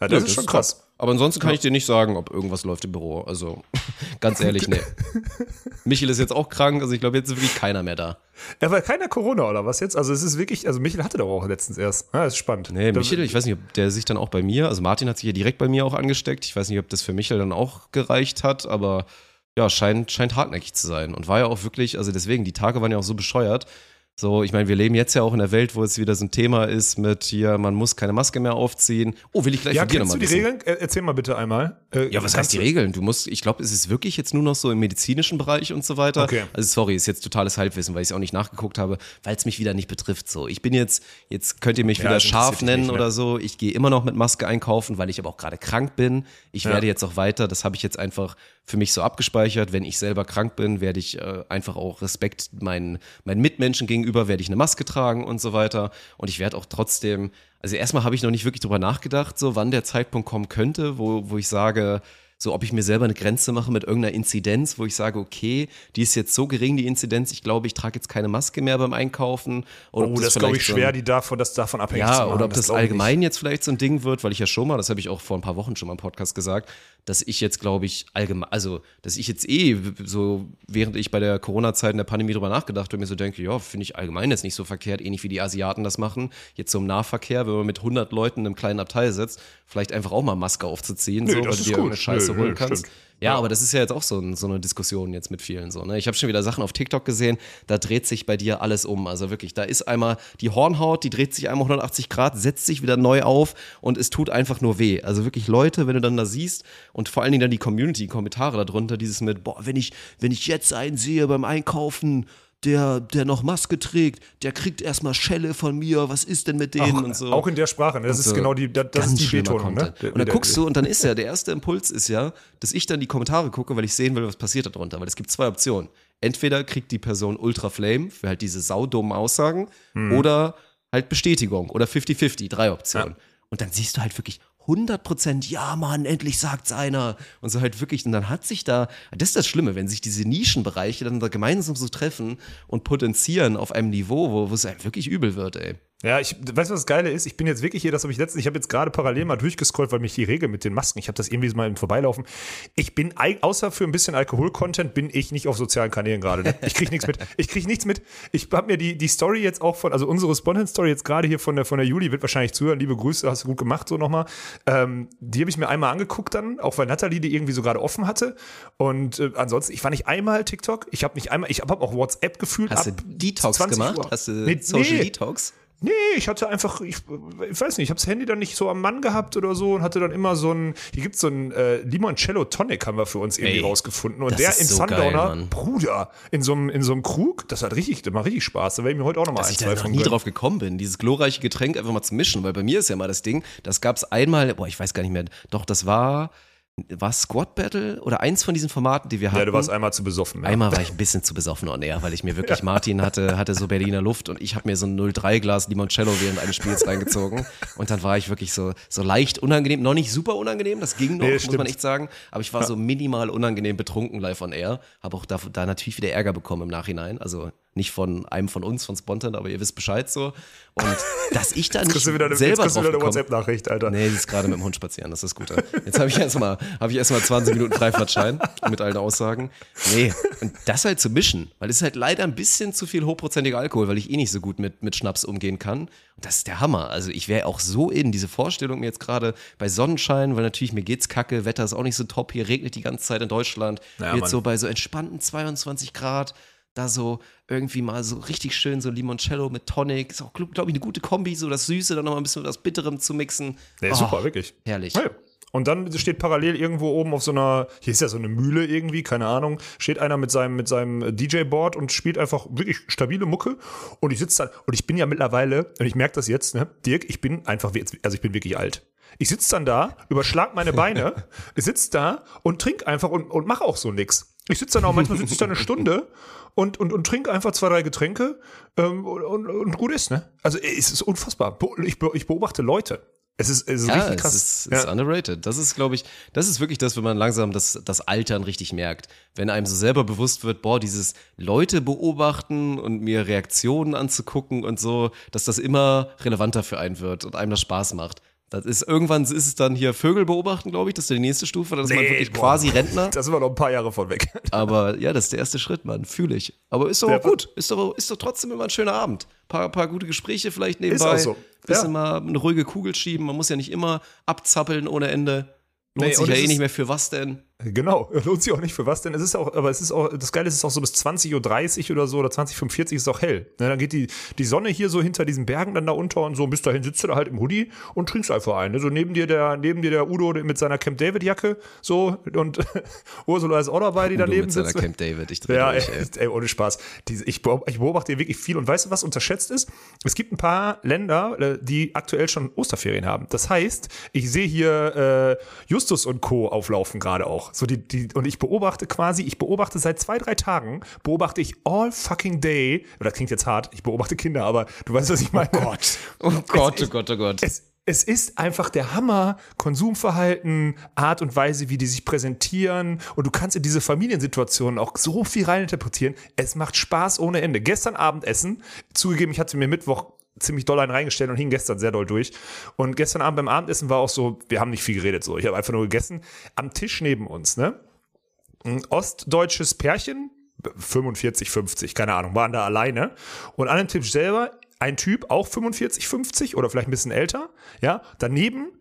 Ja, das Ja, ist schon krass. top. Aber ansonsten kann ich dir nicht sagen, ob irgendwas läuft im Büro. Also ganz ehrlich, nee. Michel ist jetzt auch krank, also ich glaube, jetzt ist wirklich keiner mehr da. Ja, weil keiner Corona oder was jetzt? Also es ist wirklich, also Michael hatte doch auch letztens erst. Ja, ist spannend. Nee, Da- Michel, ich weiß nicht, ob der sich dann auch bei mir, also Martin hat sich ja direkt bei mir auch angesteckt. Ich weiß nicht, ob das für Michel dann auch gereicht hat, aber ja, scheint, scheint hartnäckig zu sein. Und war ja auch wirklich, also deswegen, die Tage waren ja auch so bescheuert. So, ich meine, wir leben jetzt ja auch in der Welt, wo es wieder so ein Thema ist mit hier, man muss keine Maske mehr aufziehen. Oh, will ich gleich Ja, von dir nochmal du die wissen. Regeln? Äh, Erzähl mal bitte einmal. Äh, Ja, was heißt die Regeln? Du musst, ich glaube, es ist wirklich jetzt nur noch so im medizinischen Bereich und so weiter. Okay. Also sorry, ist jetzt totales Halbwissen, weil ich es auch nicht nachgeguckt habe, weil es mich wieder nicht betrifft. So, ich bin jetzt, jetzt könnt ihr mich Ja, wieder scharf nennen nicht, ne? oder so. Ich gehe immer noch mit Maske einkaufen, weil ich aber auch gerade krank bin. Ich Ja. werde jetzt auch weiter, das habe ich jetzt einfach für mich so abgespeichert. Wenn ich selber krank bin, werde ich äh, einfach auch Respekt meinen, meinen Mitmenschen gegenüber, werde ich eine Maske tragen und so weiter. Und ich werde auch trotzdem, also erstmal habe ich noch nicht wirklich drüber nachgedacht, so wann der Zeitpunkt kommen könnte, wo, wo ich sage, so ob ich mir selber eine Grenze mache mit irgendeiner Inzidenz, wo ich sage, okay, die ist jetzt so gering, die Inzidenz, ich glaube, ich trage jetzt keine Maske mehr beim Einkaufen. Oder Oh, das ist, glaube ich, schwer, die davon, das davon abhängig zu ja, machen. oder ob das, ich allgemein jetzt vielleicht so ein Ding wird, weil ich ja schon mal, das habe ich auch vor ein paar Wochen schon mal im Podcast gesagt, dass ich jetzt, glaube ich, allgemein, also, dass ich jetzt eh so, während ich bei der Corona-Zeit in der Pandemie drüber nachgedacht habe, mir so denke, ja, finde ich allgemein jetzt nicht so verkehrt, ähnlich wie die Asiaten das machen. Jetzt so im Nahverkehr, wenn man mit 100 Leuten in einem kleinen Abteil sitzt, vielleicht einfach auch mal Maske aufzuziehen, Nö, so, weil du dir gut. irgendeine Scheiße nö, holen kannst. stimmt. Ja, aber das ist ja jetzt auch so, ein, so eine Diskussion jetzt mit vielen so. Ne? Ich habe schon wieder Sachen auf TikTok gesehen, da dreht sich bei dir alles um. Also wirklich, da ist einmal die Hornhaut, die dreht sich einmal 180 Grad, setzt sich wieder neu auf und es tut einfach nur weh. Also wirklich Leute, wenn du dann da siehst und vor allen Dingen dann die Community, die Kommentare darunter, dieses mit, boah, wenn ich, wenn ich jetzt einen sehe beim Einkaufen, der, der noch Maske trägt, der kriegt erstmal Schelle von mir, was ist denn mit denen Auch, und so. auch in der Sprache, ne? das ist so genau die, das, das ist die Betonung. Ne? Und dann guckst du und dann ist ja, der erste Impuls ist ja, dass ich dann die Kommentare gucke, weil ich sehen will, was passiert darunter. Weil es gibt zwei Optionen. Entweder kriegt die Person Ultra Flame für halt diese saudummen Aussagen Hm. oder halt Bestätigung oder 50-50, drei Optionen. Und dann siehst du halt wirklich 100% ja, Mann, endlich sagt's einer. Und so halt wirklich, und dann hat sich da, das ist das Schlimme, wenn sich diese Nischenbereiche dann da gemeinsam so treffen und potenzieren auf einem Niveau, wo, wo es einem wirklich übel wird, ey. Ja, ich weißt du, was das Geile ist? Ich bin jetzt wirklich hier, das habe ich letztens, ich habe jetzt gerade parallel mal durchgescrollt, weil mich die Regel mit den Masken, ich habe das irgendwie mal im Vorbeilaufen. Ich bin, außer für ein bisschen Alkohol-Content, bin ich nicht auf sozialen Kanälen gerade. Ne? Ich kriege nichts mit. Ich kriege nichts mit. Ich habe mir die, die Story jetzt auch von, also unsere Spontan-Story jetzt gerade hier von der, von der Juli, wird wahrscheinlich zuhören. Liebe Grüße, hast du gut gemacht, so nochmal. Ähm, die habe ich mir einmal angeguckt dann, auch weil Nathalie die irgendwie so gerade offen hatte. Und äh, ansonsten, ich war nicht einmal TikTok, ich habe nicht einmal, ich habe auch WhatsApp gefühlt. Hast du Detox 20 gemacht? Uhr. Hast du Nee, Social nee. Detox? Nee, ich hatte einfach, ich, ich weiß nicht, ich habe das Handy dann nicht so am Mann gehabt oder so und hatte dann immer so ein, hier gibt es so ein äh, Limoncello Tonic, haben wir für uns irgendwie Ey, rausgefunden. Und das der ist in so geil, Sundowner, Mann. Bruder, in so einem in so einem Krug, das hat richtig, das macht richtig Spaß. Da werde ich mir heute auch nochmal dass ein, ich zwei da noch von nie gönnen. drauf gekommen bin, dieses glorreiche Getränk einfach mal zu mischen, weil bei mir ist ja mal das Ding, das gab es einmal, boah, ich weiß gar nicht mehr, doch, das war, war Squad Battle oder eins von diesen Formaten, die wir hatten. Ja, du warst einmal zu besoffen. Ja. Einmal war ich ein bisschen zu besoffen on air, weil ich mir wirklich, Martin hatte, hatte so Berliner Luft und ich habe mir so ein 03-Glas Limoncello während eines Spiels reingezogen. Und dann war ich wirklich so, so leicht unangenehm, noch nicht super unangenehm, das ging noch, Nee, muss man echt sagen. Aber ich war so minimal unangenehm betrunken live on air. Habe auch da, da natürlich wieder Ärger bekommen im Nachhinein. Also nicht von einem von uns, von Spontan, aber ihr wisst Bescheid so. Und dass ich da nicht wieder, eine- jetzt selber du drauf wieder eine WhatsApp-Nachricht, Alter. Nee, die ist gerade mit dem Hund spazieren, das ist das Gute. Jetzt habe ich erstmal hab ich erstmal 20 Minuten Freifahrtschein mit allen Aussagen. Nee, und das halt zu mischen, weil es ist halt leider ein bisschen zu viel hochprozentiger Alkohol, weil ich eh nicht so gut mit, mit Schnaps umgehen kann. Und das ist der Hammer. Also ich wäre auch so in diese Vorstellung mir jetzt gerade bei Sonnenschein, weil natürlich mir geht's kacke, Wetter ist auch nicht so top, hier regnet die ganze Zeit in Deutschland. Ja, jetzt Mann. so bei so entspannten 22 Grad da so irgendwie mal so richtig schön so Limoncello mit Tonic. Ist auch, glaube ich, eine gute Kombi, so das Süße, dann nochmal ein bisschen mit was Bitterem zu mixen. Nee, Oh, super, wirklich. Herrlich. Ja. Und dann steht parallel irgendwo oben auf so einer, hier ist ja so eine Mühle irgendwie, keine Ahnung, steht einer mit seinem, mit seinem DJ-Board und spielt einfach wirklich stabile Mucke. Und ich sitze da, und ich bin ja mittlerweile, und ich merke das jetzt, ne, Dirk, ich bin einfach, also ich bin wirklich alt. Ich sitze dann da, überschlag meine Beine, sitze da und trink einfach und, und mache auch so nix. Ich sitze dann auch, manchmal sitze ich da eine Stunde und, und, und trinke einfach zwei, drei Getränke ähm, und, und, und gut ist, ne? Also es ist unfassbar. Ich, ich beobachte Leute. Es ist, es ist Ja, richtig es krass. ist, ja. ist underrated. Das ist, glaube ich, das ist wirklich das, wenn man langsam das, das Altern richtig merkt. Wenn einem so selber bewusst wird, boah, dieses Leute beobachten und mir Reaktionen anzugucken und so, dass das immer relevanter für einen wird und einem das Spaß macht. Das ist, irgendwann ist es dann hier Vögel beobachten, glaube ich, das ist die nächste Stufe, dann ist man Nee, wirklich boah. quasi Rentner. Da sind wir noch ein paar Jahre von weg. Aber ja, das ist der erste Schritt, Mann, fühle ich. Aber ist doch Ja, gut, ist doch, ist doch trotzdem immer ein schöner Abend. Paar, paar gute Gespräche vielleicht nebenbei. auch so. Bisschen Ja. mal eine ruhige Kugel schieben. Man muss ja nicht immer abzappeln ohne Ende. Lohnt Nee, sich ja eh ist- nicht mehr für was denn. Genau, lohnt sich auch nicht für was, denn es ist auch, aber es ist auch, das Geile ist, es ist auch so bis 20.30 Uhr oder so oder 20.45 Uhr ist es auch hell. Ne, dann geht die, die Sonne hier so hinter diesen Bergen dann da unter und so und bis dahin sitzt du da halt im Hoodie und trinkst einfach ein. Ne? So neben dir der, neben dir der Udo mit seiner Camp David Jacke so und Ursula ist auch dabei, die Udo daneben mit seiner sitzt. Camp David, ich dreh Ja, durch, ey, ey. ohne Spaß. Ich beobachte hier wirklich viel und weißt du, was unterschätzt ist? Es gibt ein paar Länder, äh, die aktuell schon Osterferien haben. Das heißt, ich sehe hier äh, Justus und Co. auflaufen gerade auch. So die, die, und ich beobachte quasi, ich beobachte seit zwei, drei Tagen, beobachte ich all fucking day, das klingt jetzt hart, ich beobachte Kinder, aber du weißt, was ich meine. Oh Gott. Oh Gott, oh Gott, oh Gott. Es, es ist einfach der Hammer, Konsumverhalten, Art und Weise, wie die sich präsentieren. Und du kannst in diese Familiensituationen auch so viel reininterpretieren. Es macht Spaß ohne Ende. Gestern Abendessen, zugegeben, ich hatte mir Mittwoch ziemlich doll einen reingestellt und hing gestern sehr doll durch. Und gestern Abend beim Abendessen war auch so, wir haben nicht viel geredet, so. Ich habe einfach nur gegessen. Am Tisch neben uns, ne? Ein ostdeutsches Pärchen, 45, 50, keine Ahnung, waren da alleine. Und an dem Tisch selber ein Typ, auch 45, 50 oder vielleicht ein bisschen älter, ja, daneben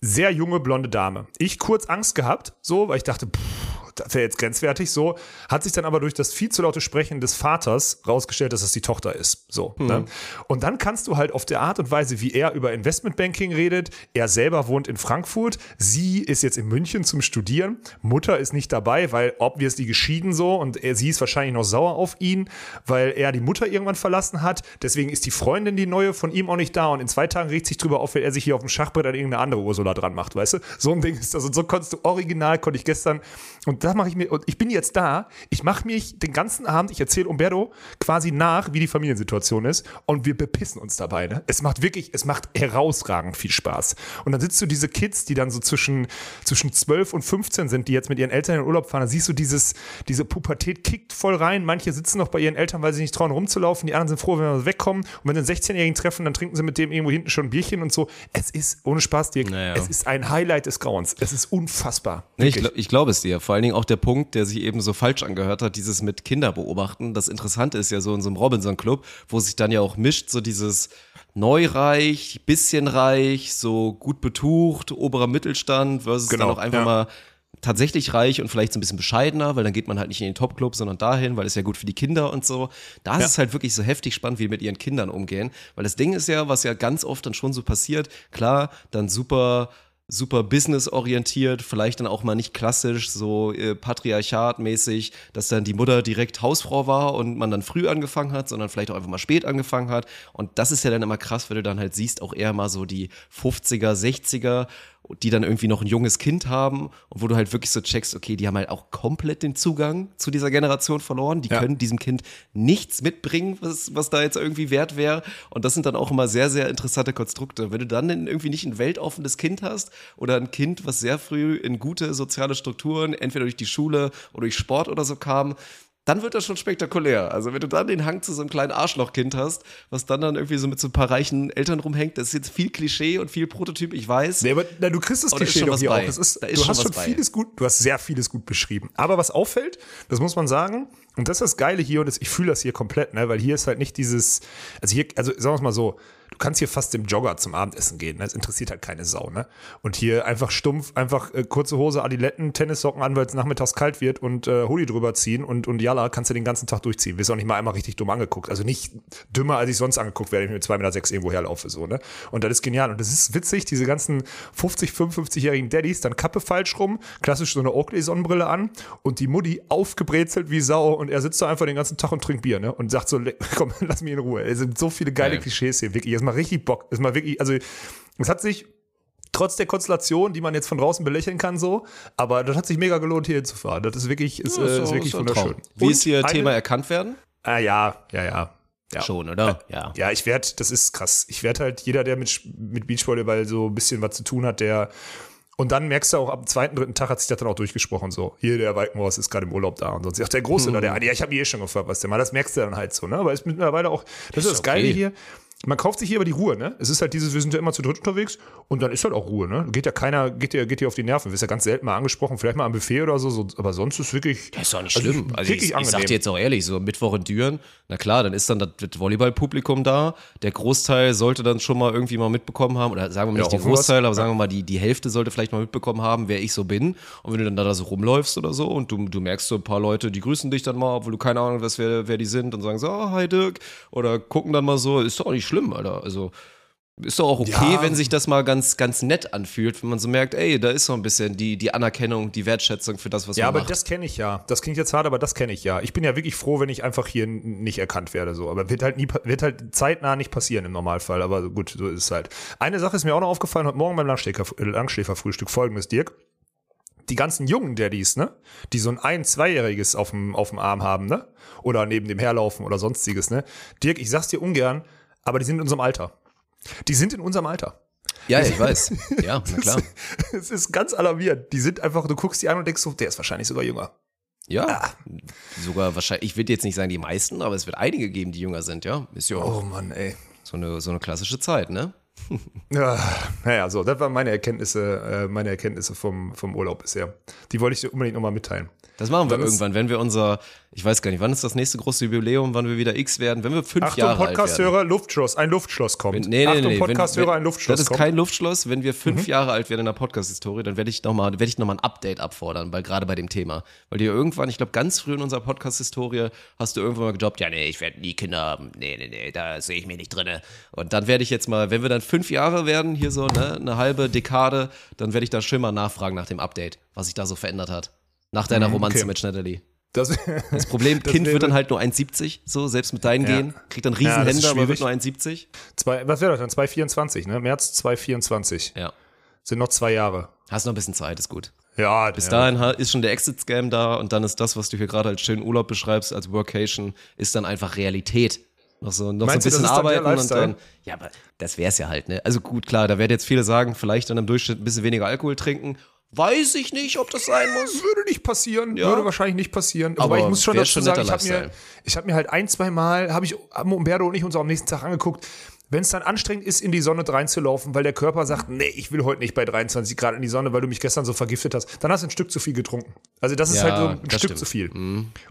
sehr junge blonde Dame. Ich kurz Angst gehabt, so, weil ich dachte, pff, wäre jetzt grenzwertig so, hat sich dann aber durch das viel zu laute Sprechen des Vaters rausgestellt, dass es die Tochter ist. So. Ne? Und dann kannst du halt auf der Art und Weise, wie er über Investmentbanking redet, er selber wohnt in Frankfurt, sie ist jetzt in München zum Studieren, Mutter ist nicht dabei, weil obviously geschieden so und er, sie ist wahrscheinlich noch sauer auf ihn, weil er die Mutter irgendwann verlassen hat. Deswegen ist die Freundin, die neue, von ihm auch nicht da und in zwei Tagen regt sich drüber auf, wenn er sich hier auf dem Schachbrett an irgendeine andere Ursula dran macht, weißt du? So ein Ding ist das. Und so konntest du original, konnte ich gestern, und da mache ich mir, und ich bin jetzt da, ich mache mich den ganzen Abend, ich erzähle Umberto quasi nach, wie die Familiensituation ist und wir bepissen uns dabei. Ne? Es macht wirklich, es macht herausragend viel Spaß. Und dann sitzt du diese Kids, die dann so zwischen, zwischen 12 und 15 sind, die jetzt mit ihren Eltern in den Urlaub fahren, dann siehst du dieses, diese Pubertät kickt voll rein. Manche sitzen noch bei ihren Eltern, weil sie nicht trauen, rumzulaufen. Die anderen sind froh, wenn wir wegkommen. Und wenn sie einen 16-Jährigen treffen, dann trinken sie mit dem irgendwo hinten schon ein Bierchen und so. Es ist, ohne Spaß, Dirk, Naja. es ist ein Highlight des Grauens. Es ist unfassbar. Nee, ich, ich glaube es dir. Vor allen Dingen auch der Punkt, der sich eben so falsch angehört hat, dieses mit Kinder beobachten. Das Interessante ist ja so in so einem Robinson-Club, wo sich dann ja auch mischt, so dieses neureich, bisschen reich, so gut betucht, oberer Mittelstand versus Genau, dann auch einfach ja. mal tatsächlich reich und vielleicht so ein bisschen bescheidener, weil dann geht man halt nicht in den Top-Club, sondern dahin, weil es ja gut für die Kinder und so. Da ist es halt wirklich so heftig spannend, wie die mit ihren Kindern umgehen. Weil das Ding ist ja, was ja ganz oft dann schon so passiert, klar, dann super super businessorientiert, vielleicht dann auch mal nicht klassisch, so äh, patriarchatmäßig, dass dann die Mutter direkt Hausfrau war und man dann früh angefangen hat, sondern vielleicht auch einfach mal spät angefangen hat. Und das ist ja dann immer krass, wenn du dann halt siehst, auch eher mal so die 50er, 60er, die dann irgendwie noch ein junges Kind haben und wo du halt wirklich so checkst, okay, die haben halt auch komplett den Zugang zu dieser Generation verloren. Die Ja. können diesem Kind nichts mitbringen, was, was da jetzt irgendwie wert wäre. Und das sind dann auch immer sehr, sehr interessante Konstrukte. Wenn du dann irgendwie nicht ein weltoffenes Kind hast oder ein Kind, was sehr früh in gute soziale Strukturen, entweder durch die Schule oder durch Sport oder so kam, dann wird das schon spektakulär. Also wenn du dann den Hang zu so einem kleinen Arschlochkind hast, was dann dann irgendwie so mit so ein paar reichen Eltern rumhängt, das ist jetzt viel Klischee und viel Prototyp, ich weiß. Nee, aber na, du kriegst das Aber Klischee doch was hier bei. auch. Ist, Da ist du schon hast schon bei. vieles gut, du hast sehr vieles gut beschrieben. Aber was auffällt, das muss man sagen, und das ist das Geile hier, und ich fühle das hier komplett, ne, weil hier ist halt nicht dieses, also hier, also sagen wir es mal so, du kannst hier fast im Jogger zum Abendessen gehen, ne? das interessiert halt keine Sau, ne? Und hier einfach stumpf, einfach äh, kurze Hose, Adiletten, Tennissocken an, weil es nachmittags kalt wird und äh, Hoodie drüber ziehen und, und Jalla kannst du den ganzen Tag durchziehen. Wirst auch nicht mal einmal richtig dumm angeguckt. Also nicht dümmer, als ich sonst angeguckt werde, wenn ich mit 2,6 Meter irgendwo herlaufe, so, ne? Und das ist genial. Und das ist witzig, diese ganzen 50, 55-jährigen Daddys, dann Kappe falsch rum, klassisch so eine Oakley-Sonnenbrille an und die Mutti aufgebrezelt wie Sau und er sitzt da einfach den ganzen Tag und trinkt Bier, ne? Und sagt so, komm, lass mich in Ruhe. Es sind so viele geile Ja. Klischees hier, wirklich. Es macht richtig Bock. Es macht wirklich, also, es hat sich, trotz der Konstellation, die man jetzt von draußen belächeln kann, so, aber das hat sich mega gelohnt, hier hinzufahren. Das ist wirklich, ist, Ja, äh, doch- ist wirklich Traum. wunderschön. Wie ist hier eine- Thema erkannt werden? Ah, ja, ja, ja. ja. Schon, oder? Ja. Ja, ich werde, das ist krass. Ich werde halt jeder, der mit, mit Beachvolleyball so ein bisschen was zu tun hat, der und dann merkst du auch, am zweiten, dritten Tag hat sich das dann auch durchgesprochen, so. Hier, der Walkenhorst ist gerade im Urlaub da. Und sonst sagt der Große da, der, ja, ich habe eh schon gefragt, was der mal, das merkst du dann halt so, ne? Aber ist mittlerweile auch, das ist das okay. Geile hier. Man kauft sich hier aber die Ruhe, ne? Es ist halt dieses, wir sind ja immer zu dritt unterwegs und dann ist halt auch Ruhe, ne? Geht ja keiner, geht dir, geht dir auf die Nerven. Wirst ja ganz selten mal angesprochen, vielleicht mal am Buffet oder so, so aber sonst ist wirklich. Das ist doch nicht also schlimm. Also, ich, ich angenehm. sag dir jetzt auch ehrlich, so Mittwoch in Düren, na klar, dann ist dann das Volleyballpublikum da. Der Großteil sollte dann schon mal irgendwie mal mitbekommen haben, oder sagen wir mal Ja, nicht wir's. Großteil, aber sagen wir mal, die, die Hälfte sollte vielleicht mal mitbekommen haben, wer ich so bin. Und wenn du dann da so rumläufst oder so und du, du merkst so ein paar Leute, die grüßen dich dann mal, obwohl du keine Ahnung hast, wer, wer die sind und sagen so, oh, hi Dirk, oder gucken dann mal so, ist doch auch nicht schlimm, Alter. Also, ist doch auch okay, Ja. wenn sich das mal ganz, ganz nett anfühlt, wenn man so merkt, ey, da ist so ein bisschen die, die Anerkennung, die Wertschätzung für das, was Ja, man aber macht. das kenne ich ja. Das klingt jetzt hart, aber das kenne ich ja. Ich bin ja wirklich froh, wenn ich einfach hier nicht erkannt werde. So. Aber wird halt nie, wird halt zeitnah nicht passieren im Normalfall. Aber gut, so ist es halt. Eine Sache ist mir auch noch aufgefallen heute Morgen beim äh, Langschläferfrühstück. Folgendes, Dirk. Die ganzen jungen Daddys, ne? Die so ein ein-, zweijähriges auf dem, auf dem Arm haben, ne? Oder neben dem herlaufen oder sonstiges, ne? Dirk, ich sag's dir ungern, aber die sind in unserem Alter. Die sind in unserem Alter. Ja, ich weiß. Ja, na klar. Es ist ganz alarmierend. Die sind einfach, du guckst die an und denkst so, der ist wahrscheinlich sogar jünger. Ja, sogar wahrscheinlich, ich würde jetzt nicht sagen die meisten, aber es wird einige geben, die jünger sind, ja. Ist ja auch Oh Mann, ey. so, eine, so eine klassische Zeit, ne? Ja, naja, so, das waren meine Erkenntnisse, äh, meine Erkenntnisse vom, vom Urlaub bisher. Die wollte ich dir unbedingt nochmal mitteilen. Das machen wir irgendwann, wenn wir unser, ich weiß gar nicht, wann ist das nächste große Jubiläum, wann wir wieder X werden, wenn wir fünf Achtung, Jahre alt werden. Podcast-Hörer, Luftschloss, ein Luftschloss kommt. Nee, nee, Achtung, nee, Podcast-Hörer, wenn, ein Luftschloss Das ist kommt. kein Luftschloss. Wenn wir fünf Jahre alt werden in der Podcast-Historie, dann werde ich nochmal werd ich noch mal ein Update abfordern, weil gerade bei dem Thema. Weil dir irgendwann, ich glaube, ganz früh in unserer Podcast-Historie hast du irgendwann mal gedroppt, ja, nee, ich werde nie Kinder haben. Nee, nee, nee, da sehe ich mich nicht drinne. Und dann werde ich jetzt mal, wenn wir dann fünf Jahre werden, hier so ne, eine halbe Dekade, dann werde ich da schön mal nachfragen nach dem Update, was sich da so verändert hat. Nach deiner Romanze Mhm, okay. mit Schneiderli. Das, Das Problem, Das Kind wäre- wird dann halt nur 1,70, so, selbst mit deinen Ja. Genen. Kriegt dann Ja, das ist Riesenhände, aber wird nur 1,70. zwei, was wäre das dann? 2024, ne? März 2024. Ja. Sind noch zwei Jahre. Hast noch ein bisschen Zeit, ist gut. Ja, Bis ja. dahin ist schon der Exit-Scam da und dann ist das, was du hier gerade als schönen Urlaub beschreibst, als Workation, ist dann einfach Realität. Noch so, noch Meinst so ein bisschen arbeiten und dann. Ja, aber das wär's ja halt, ne? Also gut, klar, da werden jetzt viele sagen, vielleicht dann im Durchschnitt ein bisschen weniger Alkohol trinken. Weiß ich nicht, ob das sein muss. Würde nicht passieren, Ja. würde wahrscheinlich nicht passieren. Aber ich muss schon dazu schon sagen, ich habe mir, ich hab mir halt ein, zwei Mal, habe ich Umberto und ich uns auch am nächsten Tag angeguckt, wenn es dann anstrengend ist, in die Sonne reinzulaufen, weil der Körper sagt, nee, ich will heute nicht bei 23 Grad in die Sonne, weil du mich gestern so vergiftet hast, dann hast du ein Stück zu viel getrunken. Also das ist Ja, halt so ein Stück stimmt. Mhm. zu viel.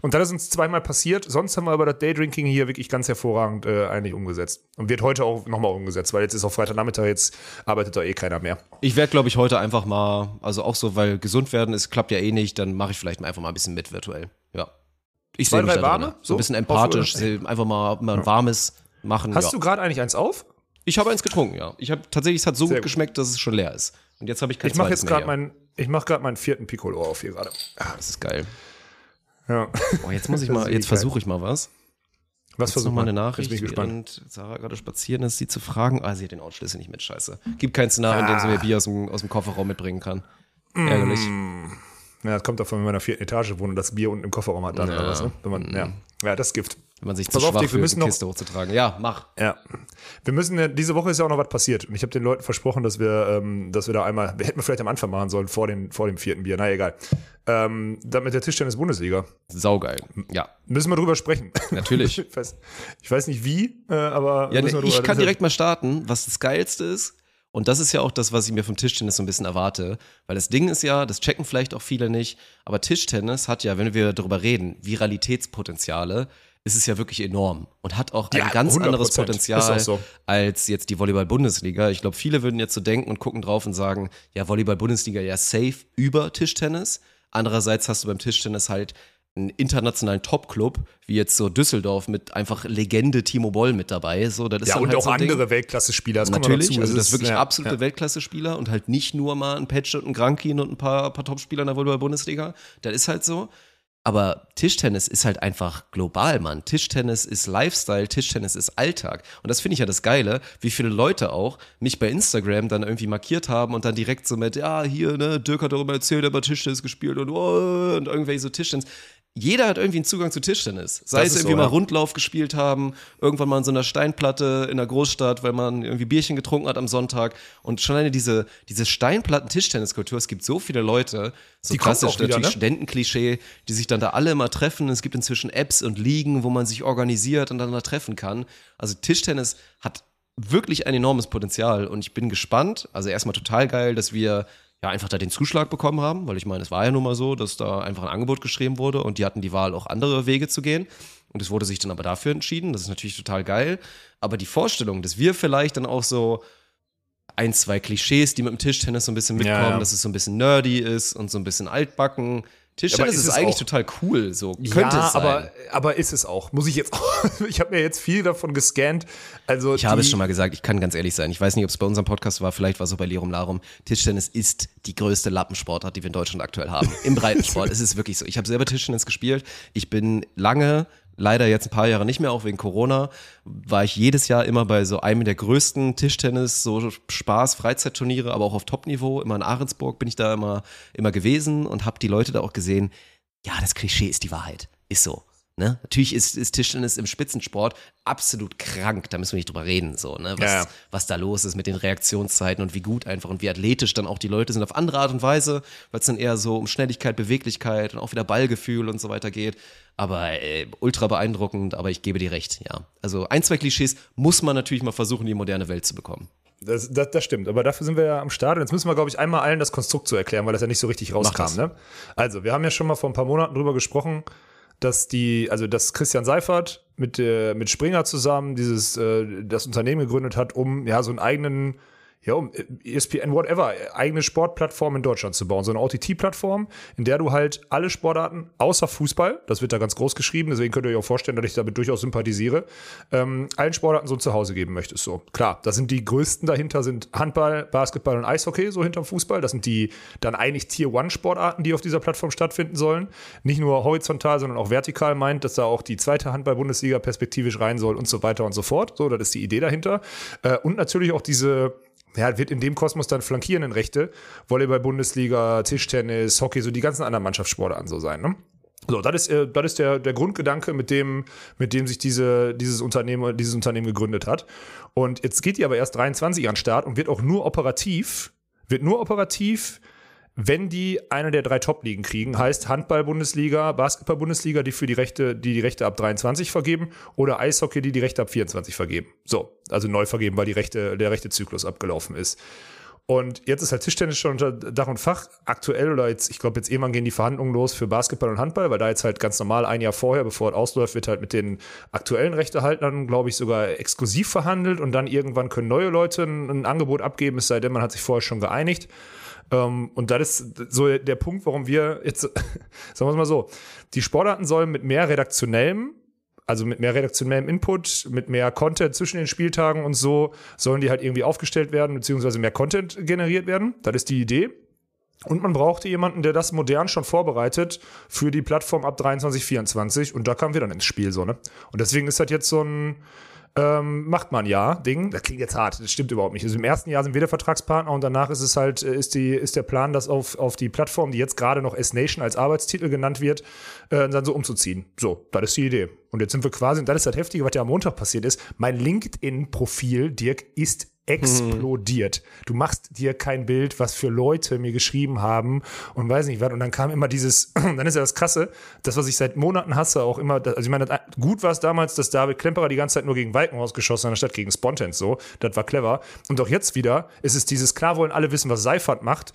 Und das ist uns zweimal passiert. Sonst haben wir aber das Daydrinking hier wirklich ganz hervorragend äh, eigentlich umgesetzt. Und wird heute auch nochmal umgesetzt, weil jetzt ist auch Freitagnachmittag, jetzt arbeitet da eh keiner mehr. Ich werde, glaube ich, heute einfach mal, also auch so, weil gesund werden ist, klappt ja eh nicht, dann mache ich vielleicht mal einfach mal ein bisschen mit virtuell. Ja. Ich sehe mich da warme? So So? ein bisschen empathisch, einfach mal, mal ein warmes machen. Hast ja. du gerade eigentlich eins auf? Ich habe eins getrunken, ja. Ich habe tatsächlich, es hat so gut gut. geschmeckt, dass es schon leer ist. Und jetzt habe ich kein Ich mache zweites jetzt mehr meinen, ich mache gerade meinen vierten Piccolo auf hier gerade. Das ist geil. Ja. Oh, jetzt muss ich mal, jetzt versuche ich mal was. Was Jetzt versuch noch mal eine Nachricht, bin ich gespannt. während Sarah gerade spazieren ist, sie zu fragen. Ah, sie hat den Outschlüssel nicht mit, scheiße. Gibt kein Szenario, in dem sie mir Bier aus dem, aus dem Kofferraum mitbringen kann. Ärgerlich. Ja, das kommt davon, wenn man in der vierten Etage wohnt und das Bier unten im Kofferraum hat dann Ja. oder was, ne? Wenn man, ja. ja, das Gift. Wenn man sich zu Pass auf, schwach Dick, wir müssen die noch- Kiste hochzutragen. Ja, mach. Ja. Wir müssen, diese Woche ist ja auch noch was passiert. Und ich habe den Leuten versprochen, dass wir, ähm, dass wir da einmal, wir hätten wir vielleicht am Anfang machen sollen, vor, den, vor dem vierten Bier. Na egal. Ähm, dann mit der Tischtennis-Bundesliga. Saugeil. Ja, Müssen wir drüber sprechen. natürlich. ich, weiß, ich weiß nicht wie, äh, aber Ja, ne, ich kann direkt mal starten, was das Geilste ist. Und das ist ja auch das, was ich mir vom Tischtennis so ein bisschen erwarte. Weil das Ding ist ja, das checken vielleicht auch viele nicht, aber Tischtennis hat ja, wenn wir darüber reden, Viralitätspotenziale, ist es ja wirklich enorm und hat auch ein Ja, ganz 100%. anderes Potenzial so. als jetzt die Volleyball-Bundesliga. Ich glaube, viele würden jetzt so denken und gucken drauf und sagen, ja, Volleyball-Bundesliga ja safe über Tischtennis. Andererseits hast du beim Tischtennis halt einen internationalen Top-Club, wie jetzt so Düsseldorf mit einfach Legende Timo Boll mit dabei. So, das ist Ja, und halt auch so andere Weltklasse-Spieler. Das Natürlich, dazu. also das ist wirklich ja, absolute ja. Weltklasse-Spieler und halt nicht nur mal ein Patch und ein Grankin und ein paar, paar Top-Spieler in der Volleyball-Bundesliga. Das ist halt so. Aber Tischtennis ist halt einfach global, Mann. Tischtennis ist Lifestyle, Tischtennis ist Alltag. Und das finde ich ja das Geile, wie viele Leute auch mich bei Instagram dann irgendwie markiert haben und dann direkt so mit, ja, hier, ne, Dirk hat darüber erzählt, er hat Tischtennis gespielt und, oh, und irgendwelche so Tischtennis. Jeder hat irgendwie einen Zugang zu Tischtennis. Sei Das es irgendwie so, mal ja. Rundlauf gespielt haben, irgendwann mal in so einer Steinplatte in der Großstadt, weil man irgendwie Bierchen getrunken hat am Sonntag. Und schon alleine diese, diese Steinplatten-Tischtenniskultur, es gibt so viele Leute, so Die klassisch wieder, natürlich ne? Studentenklischee, die sich dann da alle immer treffen. Es gibt inzwischen Apps und Ligen, wo man sich organisiert und dann da treffen kann. Also Tischtennis hat wirklich ein enormes Potenzial und ich bin gespannt. Also erstmal total geil, dass wir ja einfach da den Zuschlag bekommen haben, weil ich meine, es war ja nun mal so, dass da einfach ein Angebot geschrieben wurde und die hatten die Wahl, auch andere Wege zu gehen. Und es wurde sich dann aber dafür entschieden. Das ist natürlich total geil. Aber die Vorstellung, dass wir vielleicht dann auch so ein, zwei Klischees, die mit dem Tischtennis so ein bisschen mitkommen, Ja, ja. dass es so ein bisschen nerdy ist und so ein bisschen altbacken. Tischtennis ist ist, es eigentlich auch. total cool, so könnte ja, es sein. aber, aber ist es auch. Muss ich jetzt auch. ich habe mir jetzt viel davon gescannt. Also Ich habe es schon mal gesagt, ich kann ganz ehrlich sein. Ich weiß nicht, ob es bei unserem Podcast war, vielleicht war es so bei Lirum Larum. Tischtennis ist die größte Lappensportart, die wir in Deutschland aktuell haben. Im Breitensport. es ist wirklich so. Ich habe selber Tischtennis gespielt. Ich bin lange, leider jetzt ein paar Jahre nicht mehr, auch wegen Corona, war ich jedes Jahr immer bei so einem der größten Tischtennis, so Spaß, Freizeitturniere, aber auch auf Topniveau. Immer in Ahrensburg bin ich da immer, immer gewesen und habe die Leute da auch gesehen. Ja, das Klischee ist die Wahrheit. Ist so. Ne? Natürlich ist, ist Tischtennis im Spitzensport absolut krank, da müssen wir nicht drüber reden, so, ne? was, Ja, was da los ist mit den Reaktionszeiten und wie gut einfach und wie athletisch dann auch die Leute sind auf andere Art und Weise, weil es dann eher so um Schnelligkeit, Beweglichkeit und auch wieder Ballgefühl und so weiter geht. Aber äh, ultra beeindruckend, aber ich gebe dir recht, ja. Also ein, zwei Klischees muss man natürlich mal versuchen, in die moderne Welt zu bekommen. das, das, das stimmt. Aber dafür sind wir ja am Start. Und jetzt müssen wir, glaube ich, einmal allen das Konstrukt zu erklären, weil das ja nicht so richtig rauskam. Ne? Also, wir haben ja schon mal vor ein paar Monaten drüber gesprochen, dass die, also dass Christian Seifert mit, äh, mit Springer zusammen dieses, äh, das Unternehmen gegründet hat, um ja so einen eigenen ja, um ESPN, whatever, eigene Sportplattform in Deutschland zu bauen. So eine OTT-Plattform, in der du halt alle Sportarten, außer Fußball, das wird da ganz groß geschrieben, deswegen könnt ihr euch auch vorstellen, dass ich damit durchaus sympathisiere, ähm, allen Sportarten so ein Zuhause geben möchtest. So, klar, da sind die größten dahinter sind Handball, Basketball und Eishockey, so hinterm Fußball. Das sind die dann eigentlich Tier-One-Sportarten, die auf dieser Plattform stattfinden sollen. Nicht nur horizontal, sondern auch vertikal meint, dass da auch die zweite Handball-Bundesliga perspektivisch rein soll und so weiter und so fort. So, das ist die Idee dahinter. Äh, und natürlich auch diese ja, wird in dem Kosmos dann flankierenden Rechte, Volleyball, Bundesliga, Tischtennis, Hockey, so die ganzen anderen Mannschaftssportarten so sein. Ne? So, das ist, äh, das ist der, der Grundgedanke, mit dem, mit dem sich diese, dieses, Unternehmen, dieses Unternehmen gegründet hat. Und jetzt geht die aber erst 23 an den Start und wird auch nur operativ, wird nur operativ wenn die eine der drei Top-Ligen kriegen, heißt Handball-Bundesliga, Basketball-Bundesliga, die für die Rechte, die die Rechte ab 23 vergeben, oder Eishockey, die die Rechte ab 24 vergeben. So, also neu vergeben, weil die Rechte, der rechte Zyklus abgelaufen ist. Und jetzt ist halt Tischtennis schon unter Dach und Fach. Aktuell oder jetzt, ich glaube, jetzt irgendwann gehen die Verhandlungen los für Basketball und Handball, weil da jetzt halt ganz normal ein Jahr vorher, bevor es ausläuft, wird halt mit den aktuellen Rechtehaltern, glaube ich, sogar exklusiv verhandelt und dann irgendwann können neue Leute ein, ein Angebot abgeben, es sei denn, man hat sich vorher schon geeinigt. Ähm, und das ist so der Punkt, warum wir jetzt, sagen wir es mal so, die Sportarten sollen mit mehr redaktionellem also mit mehr redaktionellem Input, mit mehr Content zwischen den Spieltagen und so, sollen die halt irgendwie aufgestellt werden, beziehungsweise mehr Content generiert werden. Das ist die Idee. Und man brauchte jemanden, der das modern schon vorbereitet für die Plattform ab 23, 24. Und da kamen wir dann ins Spiel, so, ne? Und deswegen ist das jetzt so ein, ähm, macht man ja Ding. Das klingt jetzt hart, das stimmt überhaupt nicht. Also im ersten Jahr sind wir der Vertragspartner und danach ist es halt, äh, ist, die, ist der Plan, das auf, auf die Plattform, die jetzt gerade noch S-Nation als Arbeitstitel genannt wird, äh, dann so umzuziehen. So, das ist die Idee. Und jetzt sind wir quasi, und das ist das Heftige, was ja am Montag passiert ist. Mein LinkedIn-Profil, Dirk, ist explodiert. Mhm. Du machst dir kein Bild, was für Leute mir geschrieben haben und weiß nicht was. Und dann kam immer dieses, dann ist ja das Krasse, das, was ich seit Monaten hasse, auch immer, also ich meine, gut war es damals, dass David Klemperer die ganze Zeit nur gegen Walkenhaus geschossen hat, anstatt gegen Spontans so. Das war clever. Und auch jetzt wieder ist es dieses, klar wollen alle wissen, was Seifert macht,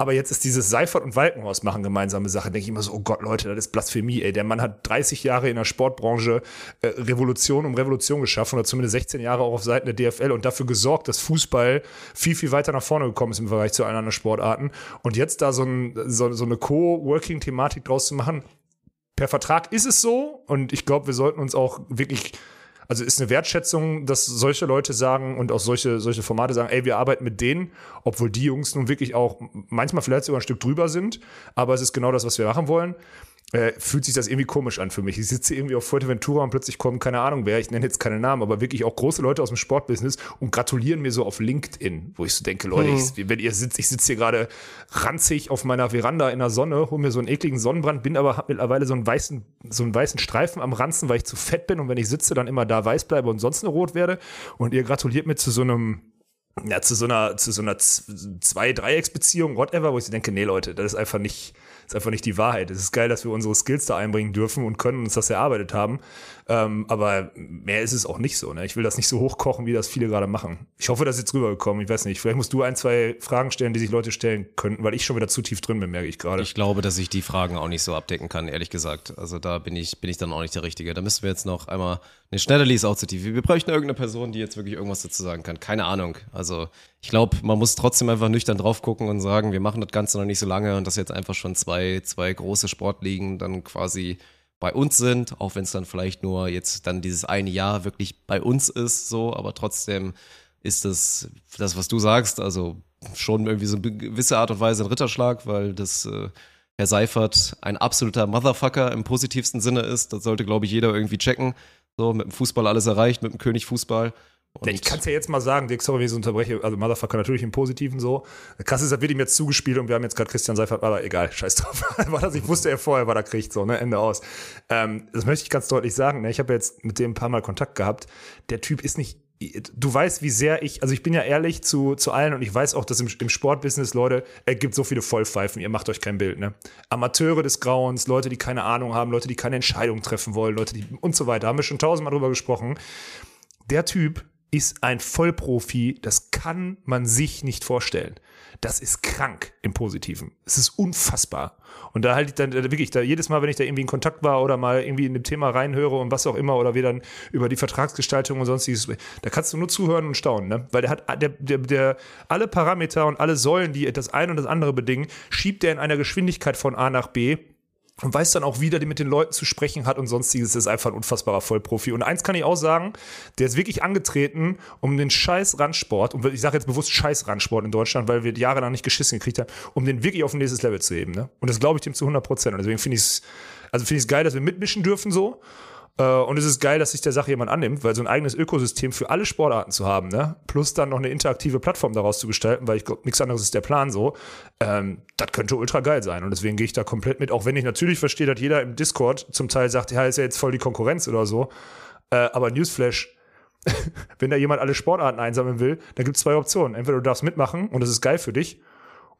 aber jetzt ist dieses Seifert und Walkenhaus machen gemeinsame Sache. Denke ich immer so, oh Gott, Leute, das ist Blasphemie, ey. Der Mann hat 30 Jahre in der Sportbranche äh, Revolution um Revolution geschaffen oder zumindest 16 Jahre auch auf Seiten der DFL und dafür gesorgt, dass Fußball viel, viel weiter nach vorne gekommen ist im Vergleich zu allen anderen Sportarten. Und jetzt da so, ein, so, so eine Co-Working-Thematik draus zu machen, per Vertrag ist es so und ich glaube, wir sollten uns auch wirklich also ist eine Wertschätzung, dass solche Leute sagen und auch solche, solche Formate sagen, ey, wir arbeiten mit denen, obwohl die Jungs nun wirklich auch manchmal vielleicht sogar ein Stück drüber sind, aber es ist genau das, was wir machen wollen äh, fühlt sich das irgendwie komisch an für mich. Ich sitze irgendwie auf Fuerteventura und plötzlich kommen, keine Ahnung wer, ich nenne jetzt keine Namen, aber wirklich auch große Leute aus dem Sportbusiness und gratulieren mir so auf LinkedIn, wo ich so denke, Leute, mhm. ich, wenn ihr sitzt, ich sitze hier gerade ranzig auf meiner Veranda in der Sonne, hole mir so einen ekligen Sonnenbrand, bin aber hab mittlerweile so einen weißen, so einen weißen Streifen am Ranzen, weil ich zu fett bin und wenn ich sitze, dann immer da weiß bleibe und sonst nur rot werde. Und ihr gratuliert mir zu so einem ja, zu so einer, zu so einer Zwei-Dreiecksbeziehung, whatever, wo ich denke, nee, Leute, das ist einfach nicht, ist einfach nicht die Wahrheit. Es ist geil, dass wir unsere Skills da einbringen dürfen und können uns das erarbeitet haben. Ähm, aber mehr ist es auch nicht so. Ne? Ich will das nicht so hochkochen, wie das viele gerade machen. Ich hoffe, das ist jetzt rübergekommen. Ich weiß nicht. Vielleicht musst du ein, zwei Fragen stellen, die sich Leute stellen könnten, weil ich schon wieder zu tief drin bin, merke ich gerade. Ich glaube, dass ich die Fragen auch nicht so abdecken kann, ehrlich gesagt. Also da bin ich, bin ich dann auch nicht der Richtige. Da müssen wir jetzt noch einmal. Ne, Schneiderli ist auch zu tief. Wir bräuchten irgendeine Person, die jetzt wirklich irgendwas dazu sagen kann. Keine Ahnung. Also ich glaube, man muss trotzdem einfach nüchtern drauf gucken und sagen, wir machen das Ganze noch nicht so lange und dass jetzt einfach schon zwei, zwei große Sportligen dann quasi bei uns sind, auch wenn es dann vielleicht nur jetzt dann dieses eine Jahr wirklich bei uns ist, so, aber trotzdem ist das, das, was du sagst, also schon irgendwie so eine gewisse Art und Weise ein Ritterschlag, weil das äh, Herr Seifert ein absoluter Motherfucker im positivsten Sinne ist. Das sollte, glaube ich, jeder irgendwie checken. So, mit dem Fußball alles erreicht, mit dem König Fußball. Und ich kann es ja jetzt mal sagen, Dick, sorry, wenn ich so unterbreche, also Motherfucker natürlich im Positiven so. Krass ist, das wird ihm jetzt zugespielt und wir haben jetzt gerade Christian Seifert, aber egal, scheiß drauf. war das, ich wusste er vorher, was er kriegt, so, ne, Ende aus. Ähm, das möchte ich ganz deutlich sagen, ne? ich habe jetzt mit dem ein paar Mal Kontakt gehabt. Der Typ ist nicht, du weißt, wie sehr ich, also ich bin ja ehrlich zu, zu allen und ich weiß auch, dass im, im Sportbusiness, Leute, es gibt so viele Vollpfeifen, ihr macht euch kein Bild, ne? Amateure des Grauens, Leute, die keine Ahnung haben, Leute, die keine Entscheidung treffen wollen, Leute, die und so weiter, haben wir schon tausendmal drüber gesprochen. Der Typ ist ein Vollprofi, das kann man sich nicht vorstellen. Das ist krank im Positiven. Es ist unfassbar. Und da halte ich dann äh, wirklich, da jedes Mal, wenn ich da irgendwie in Kontakt war oder mal irgendwie in dem Thema reinhöre und was auch immer, oder wir dann über die Vertragsgestaltung und sonstiges, da kannst du nur zuhören und staunen, ne? Weil der hat, der, der, der, alle Parameter und alle Säulen, die das eine und das andere bedingen, schiebt er in einer Geschwindigkeit von A nach B und weiß dann auch wieder, die mit den Leuten zu sprechen hat und sonstiges. Das ist einfach ein unfassbarer Vollprofi. Und eins kann ich auch sagen, der ist wirklich angetreten, um den scheiß Randsport, und ich sage jetzt bewusst scheiß Randsport in Deutschland, weil wir jahrelang nicht geschissen gekriegt haben, um den wirklich auf ein nächstes Level zu heben. Ne? Und das glaube ich dem zu 100 Prozent. Und deswegen finde ich es, also finde ich es geil, dass wir mitmischen dürfen so. Äh, und es ist geil, dass sich der Sache jemand annimmt, weil so ein eigenes Ökosystem für alle Sportarten zu haben, ne? plus dann noch eine interaktive Plattform daraus zu gestalten, weil ich glaube, nichts anderes ist der Plan so, ähm, das könnte ultra geil sein. Und deswegen gehe ich da komplett mit, auch wenn ich natürlich verstehe, dass jeder im Discord zum Teil sagt, ja, ist ja jetzt voll die Konkurrenz oder so. Äh, aber Newsflash, wenn da jemand alle Sportarten einsammeln will, dann gibt es zwei Optionen. Entweder du darfst mitmachen und das ist geil für dich,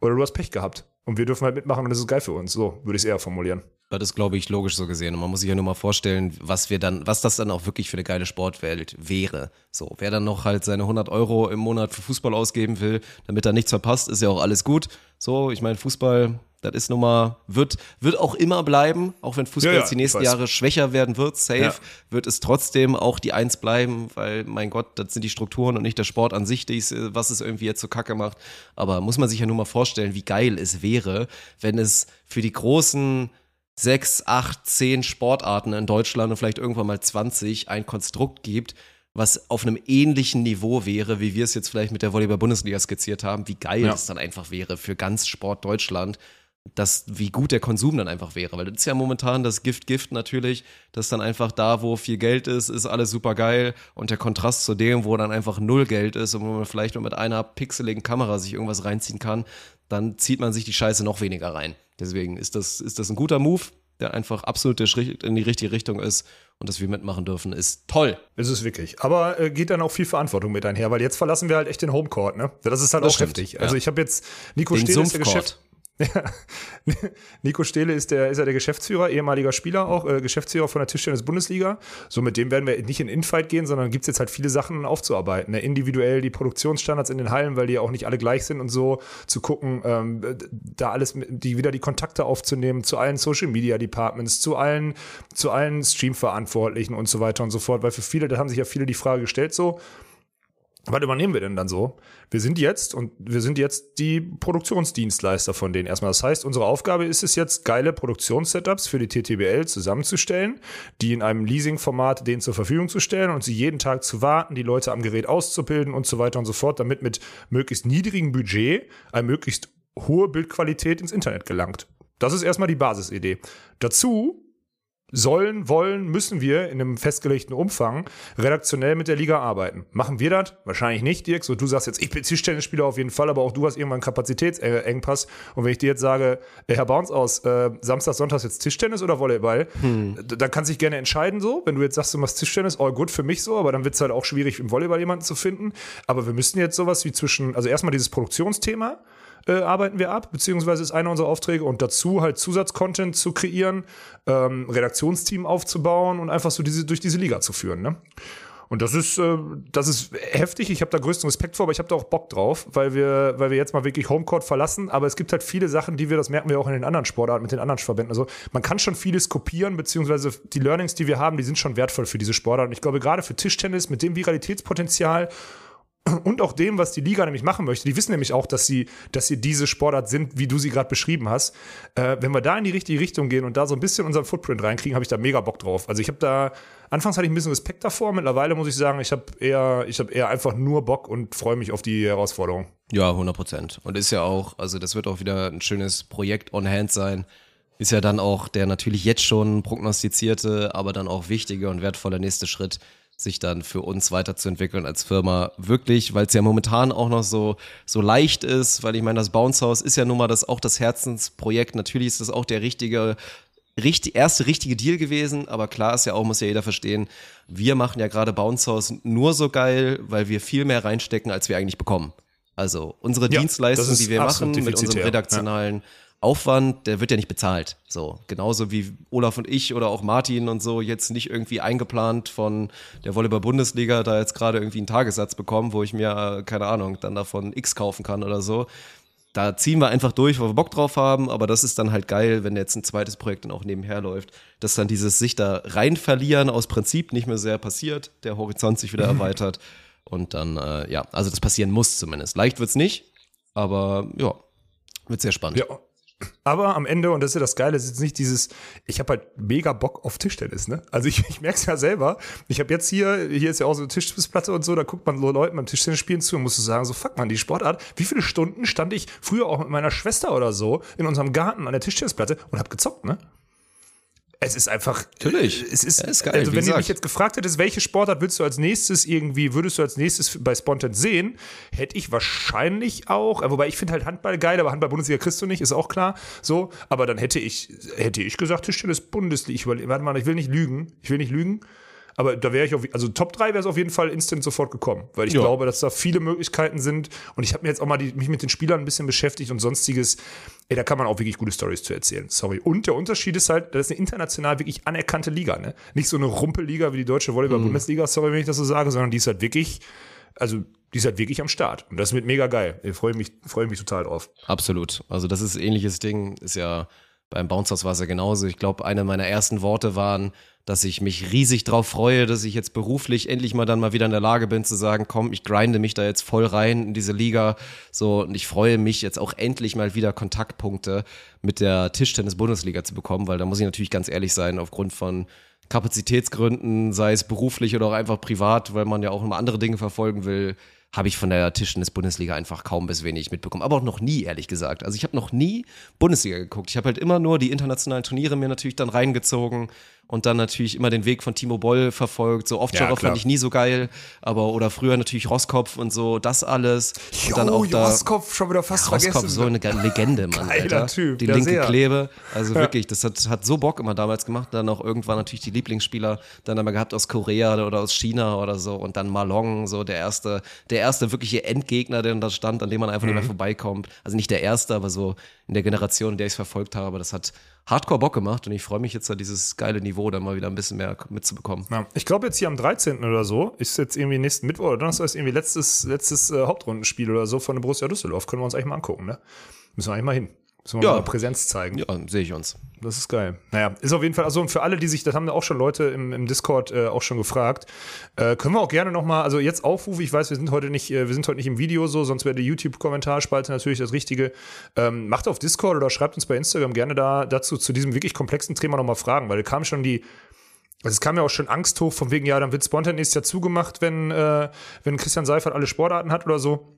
oder du hast Pech gehabt. Und wir dürfen halt mitmachen und das ist geil für uns. So würde ich es eher formulieren. Das ist, glaube ich, logisch so gesehen. Und man muss sich ja nur mal vorstellen, was wir dann, was das dann auch wirklich für eine geile Sportwelt wäre. So, wer dann noch halt seine 100 Euro im Monat für Fußball ausgeben will, damit er nichts verpasst, ist ja auch alles gut. So, ich meine, Fußball, das ist nun mal, wird, wird auch immer bleiben, auch wenn Fußball Ja, jetzt die nächsten. Jahre schwächer werden wird, safe, Ja. wird es trotzdem auch die Eins bleiben, weil, mein Gott, das sind die Strukturen und nicht der Sport an sich, äh, was es irgendwie jetzt so kacke macht. Aber muss man sich ja nur mal vorstellen, wie geil es wäre, wenn es für die großen sechs, acht, zehn Sportarten in Deutschland und vielleicht irgendwann mal 20 ein Konstrukt gibt, was auf einem ähnlichen Niveau wäre, wie wir es jetzt vielleicht mit der Volleyball-Bundesliga skizziert haben, wie geil Ja. es dann einfach wäre für ganz Sport Deutschland, dass, wie gut der Konsum dann einfach wäre. Weil das ist ja momentan das Gift-Gift natürlich, dass dann einfach da, wo viel Geld ist, ist alles super geil und der Kontrast zu dem, wo dann einfach null Geld ist und wo man vielleicht nur mit einer pixeligen Kamera sich irgendwas reinziehen kann, dann zieht man sich die Scheiße noch weniger rein. Deswegen ist das, ist das ein guter Move, der einfach absolut in die richtige Richtung ist und dass wir mitmachen dürfen, ist toll. Ist es wirklich. Aber äh, geht dann auch viel Verantwortung mit einher, weil jetzt verlassen wir halt echt den Homecourt, ne? Das ist halt Das auch stimmt, heftig. ja. Also ich habe jetzt Nico Den Stehle ist der. Geschäft. Ja. Nico Stehle ist der, ist ja der Geschäftsführer, ehemaliger Spieler auch, äh, Geschäftsführer von der Tischtennis-Bundesliga. So mit dem werden wir nicht in Infight gehen, sondern gibt es jetzt halt viele Sachen aufzuarbeiten. Ne? Individuell die Produktionsstandards in den Hallen, weil die ja auch nicht alle gleich sind und so, zu gucken, ähm, da alles, die wieder die Kontakte aufzunehmen zu allen Social Media Departments, zu allen, zu allen Stream-Verantwortlichen und so weiter und so fort. Weil für viele, da haben sich ja viele die Frage gestellt, so, was übernehmen wir denn dann so? Wir sind jetzt und wir sind jetzt die Produktionsdienstleister von denen erstmal. Das heißt, unsere Aufgabe ist es jetzt, geile Produktionssetups für die TTBL zusammenzustellen, die in einem Leasing-Format denen zur Verfügung zu stellen und sie jeden Tag zu warten, die Leute am Gerät auszubilden und so weiter und so fort, damit mit möglichst niedrigem Budget eine möglichst hohe Bildqualität ins Internet gelangt. Das ist erstmal die Basisidee. Dazu sollen, wollen, müssen wir in einem festgelegten Umfang redaktionell mit der Liga arbeiten. Machen wir das? Wahrscheinlich nicht, Dirk. So, du sagst jetzt, ich bin Tischtennisspieler auf jeden Fall, aber auch du hast irgendwann einen Kapazitätsengpass. Und wenn ich dir jetzt sage, äh, Herr Bounce aus, äh, Samstag, Sonntag jetzt Tischtennis oder Volleyball, d- dann kannst du dich gerne entscheiden so. Wenn du jetzt sagst, du machst Tischtennis, all gut für mich so, aber dann wird es halt auch schwierig, im Volleyball jemanden zu finden. Aber wir müssten jetzt sowas wie zwischen, also erstmal dieses Produktionsthema, äh, arbeiten wir ab, beziehungsweise ist einer unserer Aufträge und dazu halt Zusatzcontent zu kreieren, ähm, Redaktionsteam aufzubauen und einfach so diese, durch diese Liga zu führen. Ne? Und das ist, äh, das ist heftig. Ich habe da größten Respekt vor, aber ich habe da auch Bock drauf, weil wir, weil wir jetzt mal wirklich Homecourt verlassen. Aber es gibt halt viele Sachen, die wir, das merken wir auch in den anderen Sportarten mit den anderen Verbänden. Also man kann schon vieles kopieren, beziehungsweise die Learnings, die wir haben, die sind schon wertvoll für diese Sportarten. Ich glaube, gerade für Tischtennis mit dem Viralitätspotenzial und auch dem, was die Liga nämlich machen möchte. Die wissen nämlich auch, dass sie, dass sie diese Sportart sind, wie du sie gerade beschrieben hast. Äh, wenn wir da in die richtige Richtung gehen und da so ein bisschen unseren Footprint reinkriegen, habe ich da mega Bock drauf. Also ich habe da, anfangs hatte ich ein bisschen Respekt davor, mittlerweile muss ich sagen, ich habe eher, ich habe eher einfach nur Bock und freue mich auf die Herausforderung. Ja, 100 Prozent. Und ist ja auch, also das wird auch wieder ein schönes Projekt on hand sein. Ist ja dann auch der natürlich jetzt schon prognostizierte, aber dann auch wichtige und wertvolle nächste Schritt, sich dann für uns weiterzuentwickeln als Firma. Wirklich, weil es ja momentan auch noch so, so leicht ist, weil ich meine, das Bounce House ist ja nun mal das auch das Herzensprojekt. Natürlich ist das auch der richtige richtig, erste richtige Deal gewesen, aber klar ist ja auch, muss ja jeder verstehen, wir machen ja gerade Bounce House nur so geil, weil wir viel mehr reinstecken, als wir eigentlich bekommen. Also unsere Ja, Dienstleistung, das ist die wir machen mit unserem redaktionalen Aufwand, der wird ja nicht bezahlt. So, genauso wie Olaf und ich oder auch Martin und so jetzt nicht irgendwie eingeplant von der Volleyball-Bundesliga da jetzt gerade irgendwie einen Tagessatz bekommen, wo ich mir, äh, keine Ahnung, dann davon X kaufen kann oder so. Da ziehen wir einfach durch, weil wir Bock drauf haben, aber das ist dann halt geil, wenn jetzt ein zweites Projekt dann auch nebenher läuft, dass dann dieses sich da rein verlieren aus Prinzip nicht mehr sehr passiert, der Horizont sich wieder erweitert und dann, äh, ja, also das passieren muss zumindest. Leicht wird's nicht, aber ja, wird sehr spannend. Ja. Aber am Ende, und das ist ja das Geile, ist jetzt nicht dieses, ich habe halt mega Bock auf Tischtennis, ne? Also ich, ich merke es ja selber. Ich habe jetzt hier, hier ist ja auch so eine Tischtennisplatte und so, da guckt man so Leuten beim Tischtennis spielen zu und musst du sagen, so fuck man, die Sportart. Wie viele Stunden stand ich früher auch mit meiner Schwester oder so in unserem Garten an der Tischtennisplatte und hab gezockt, ne? Es ist einfach. Natürlich. Es ist, Ja, ist geil, also wenn du gesagt. mich jetzt gefragt hättest, welche Sportart willst du als nächstes irgendwie, würdest du als nächstes bei Spontan sehen, hätte ich wahrscheinlich auch, äh, wobei ich finde halt Handball geil, aber Handball-Bundesliga kriegst du nicht, ist auch klar. So, aber dann hätte ich, hätte ich gesagt, Tischtennis Bundesliga. Ich überle- warte mal, ich will nicht lügen. Ich will nicht lügen. Aber da wäre ich auf, also Top 3 wäre es auf jeden Fall instant sofort gekommen, weil ich Ja. glaube, dass da viele Möglichkeiten sind. Und ich habe mir jetzt auch mal die, mich mit den Spielern ein bisschen beschäftigt und sonstiges. Ey, da kann man auch wirklich gute Stories zu erzählen. Sorry. Und der Unterschied ist halt, das ist eine international wirklich anerkannte Liga, ne? Nicht so eine Rumpelliga wie die deutsche Volleyball-Bundesliga, sorry, wenn ich das so sage, sondern die ist halt wirklich, also die ist halt wirklich am Start. Und das wird mega geil. Ich freue mich, freue mich total drauf. Absolut. Also das ist ähnliches Ding, ist ja beim Bounce House Wasser genauso. Ich glaube, eine meiner ersten Worte waren, dass ich mich riesig drauf freue, dass ich jetzt beruflich endlich mal dann mal wieder in der Lage bin zu sagen, komm, ich grinde mich da jetzt voll rein in diese Liga. So, und ich freue mich jetzt auch endlich mal wieder Kontaktpunkte mit der Tischtennis-Bundesliga zu bekommen, weil da muss ich natürlich ganz ehrlich sein, aufgrund von Kapazitätsgründen, sei es beruflich oder auch einfach privat, weil man ja auch immer andere Dinge verfolgen will, habe ich von der Tischtennis-Bundesliga einfach kaum bis wenig mitbekommen. Aber auch noch nie, ehrlich gesagt. Also ich habe noch nie Bundesliga geguckt. Ich habe halt immer nur die internationalen Turniere mir natürlich dann reingezogen und dann natürlich immer den Weg von Timo Boll verfolgt. So Offshore Ja, fand ich nie so geil, aber oder früher natürlich Rosskopf und so, das alles. und dann auch da Roskopf schon wieder fast Rosskopf, so eine ge- Legende, Mann, Geiler Alter. Typ, die ja, linke sehr. Klebe, also wirklich, das hat, hat so Bock immer damals gemacht. Dann auch irgendwann natürlich die Lieblingsspieler dann einmal gehabt aus Korea oder aus China oder so und dann Malong, so der erste, der erste wirkliche Endgegner, der da stand, an dem man einfach nicht mehr Mhm. vorbeikommt. Also nicht der erste, aber so in der Generation, in der ich es verfolgt habe, das hat Hardcore Bock gemacht und ich freue mich jetzt, da dieses geile Niveau dann mal wieder ein bisschen mehr mitzubekommen. Ja, ich glaube jetzt hier am 13. oder so, ist jetzt irgendwie nächsten Mittwoch oder Donnerstag ist irgendwie letztes, letztes äh, Hauptrundenspiel oder so von der Borussia Düsseldorf. Können wir uns eigentlich mal angucken, ne? Müssen wir eigentlich mal hin. Wir Ja. mal Präsenz zeigen. Ja, sehe ich uns. Das ist geil. Naja, ist auf jeden Fall, also für alle, die sich, das haben auch schon Leute im, im Discord äh, auch schon gefragt, äh, können wir auch gerne nochmal, also jetzt Aufruf, ich weiß, wir sind heute nicht, äh, wir sind heute nicht im Video so, sonst wäre die YouTube-Kommentarspalte natürlich das Richtige. Ähm, macht auf Discord oder schreibt uns bei Instagram gerne da dazu, zu diesem wirklich komplexen Thema nochmal Fragen, weil da kam schon die, also es kam ja auch schon Angst hoch, von wegen, ja, dann wird Spontan nächstes Jahr zugemacht, wenn, äh, wenn Christian Seifert alle Sportarten hat oder so.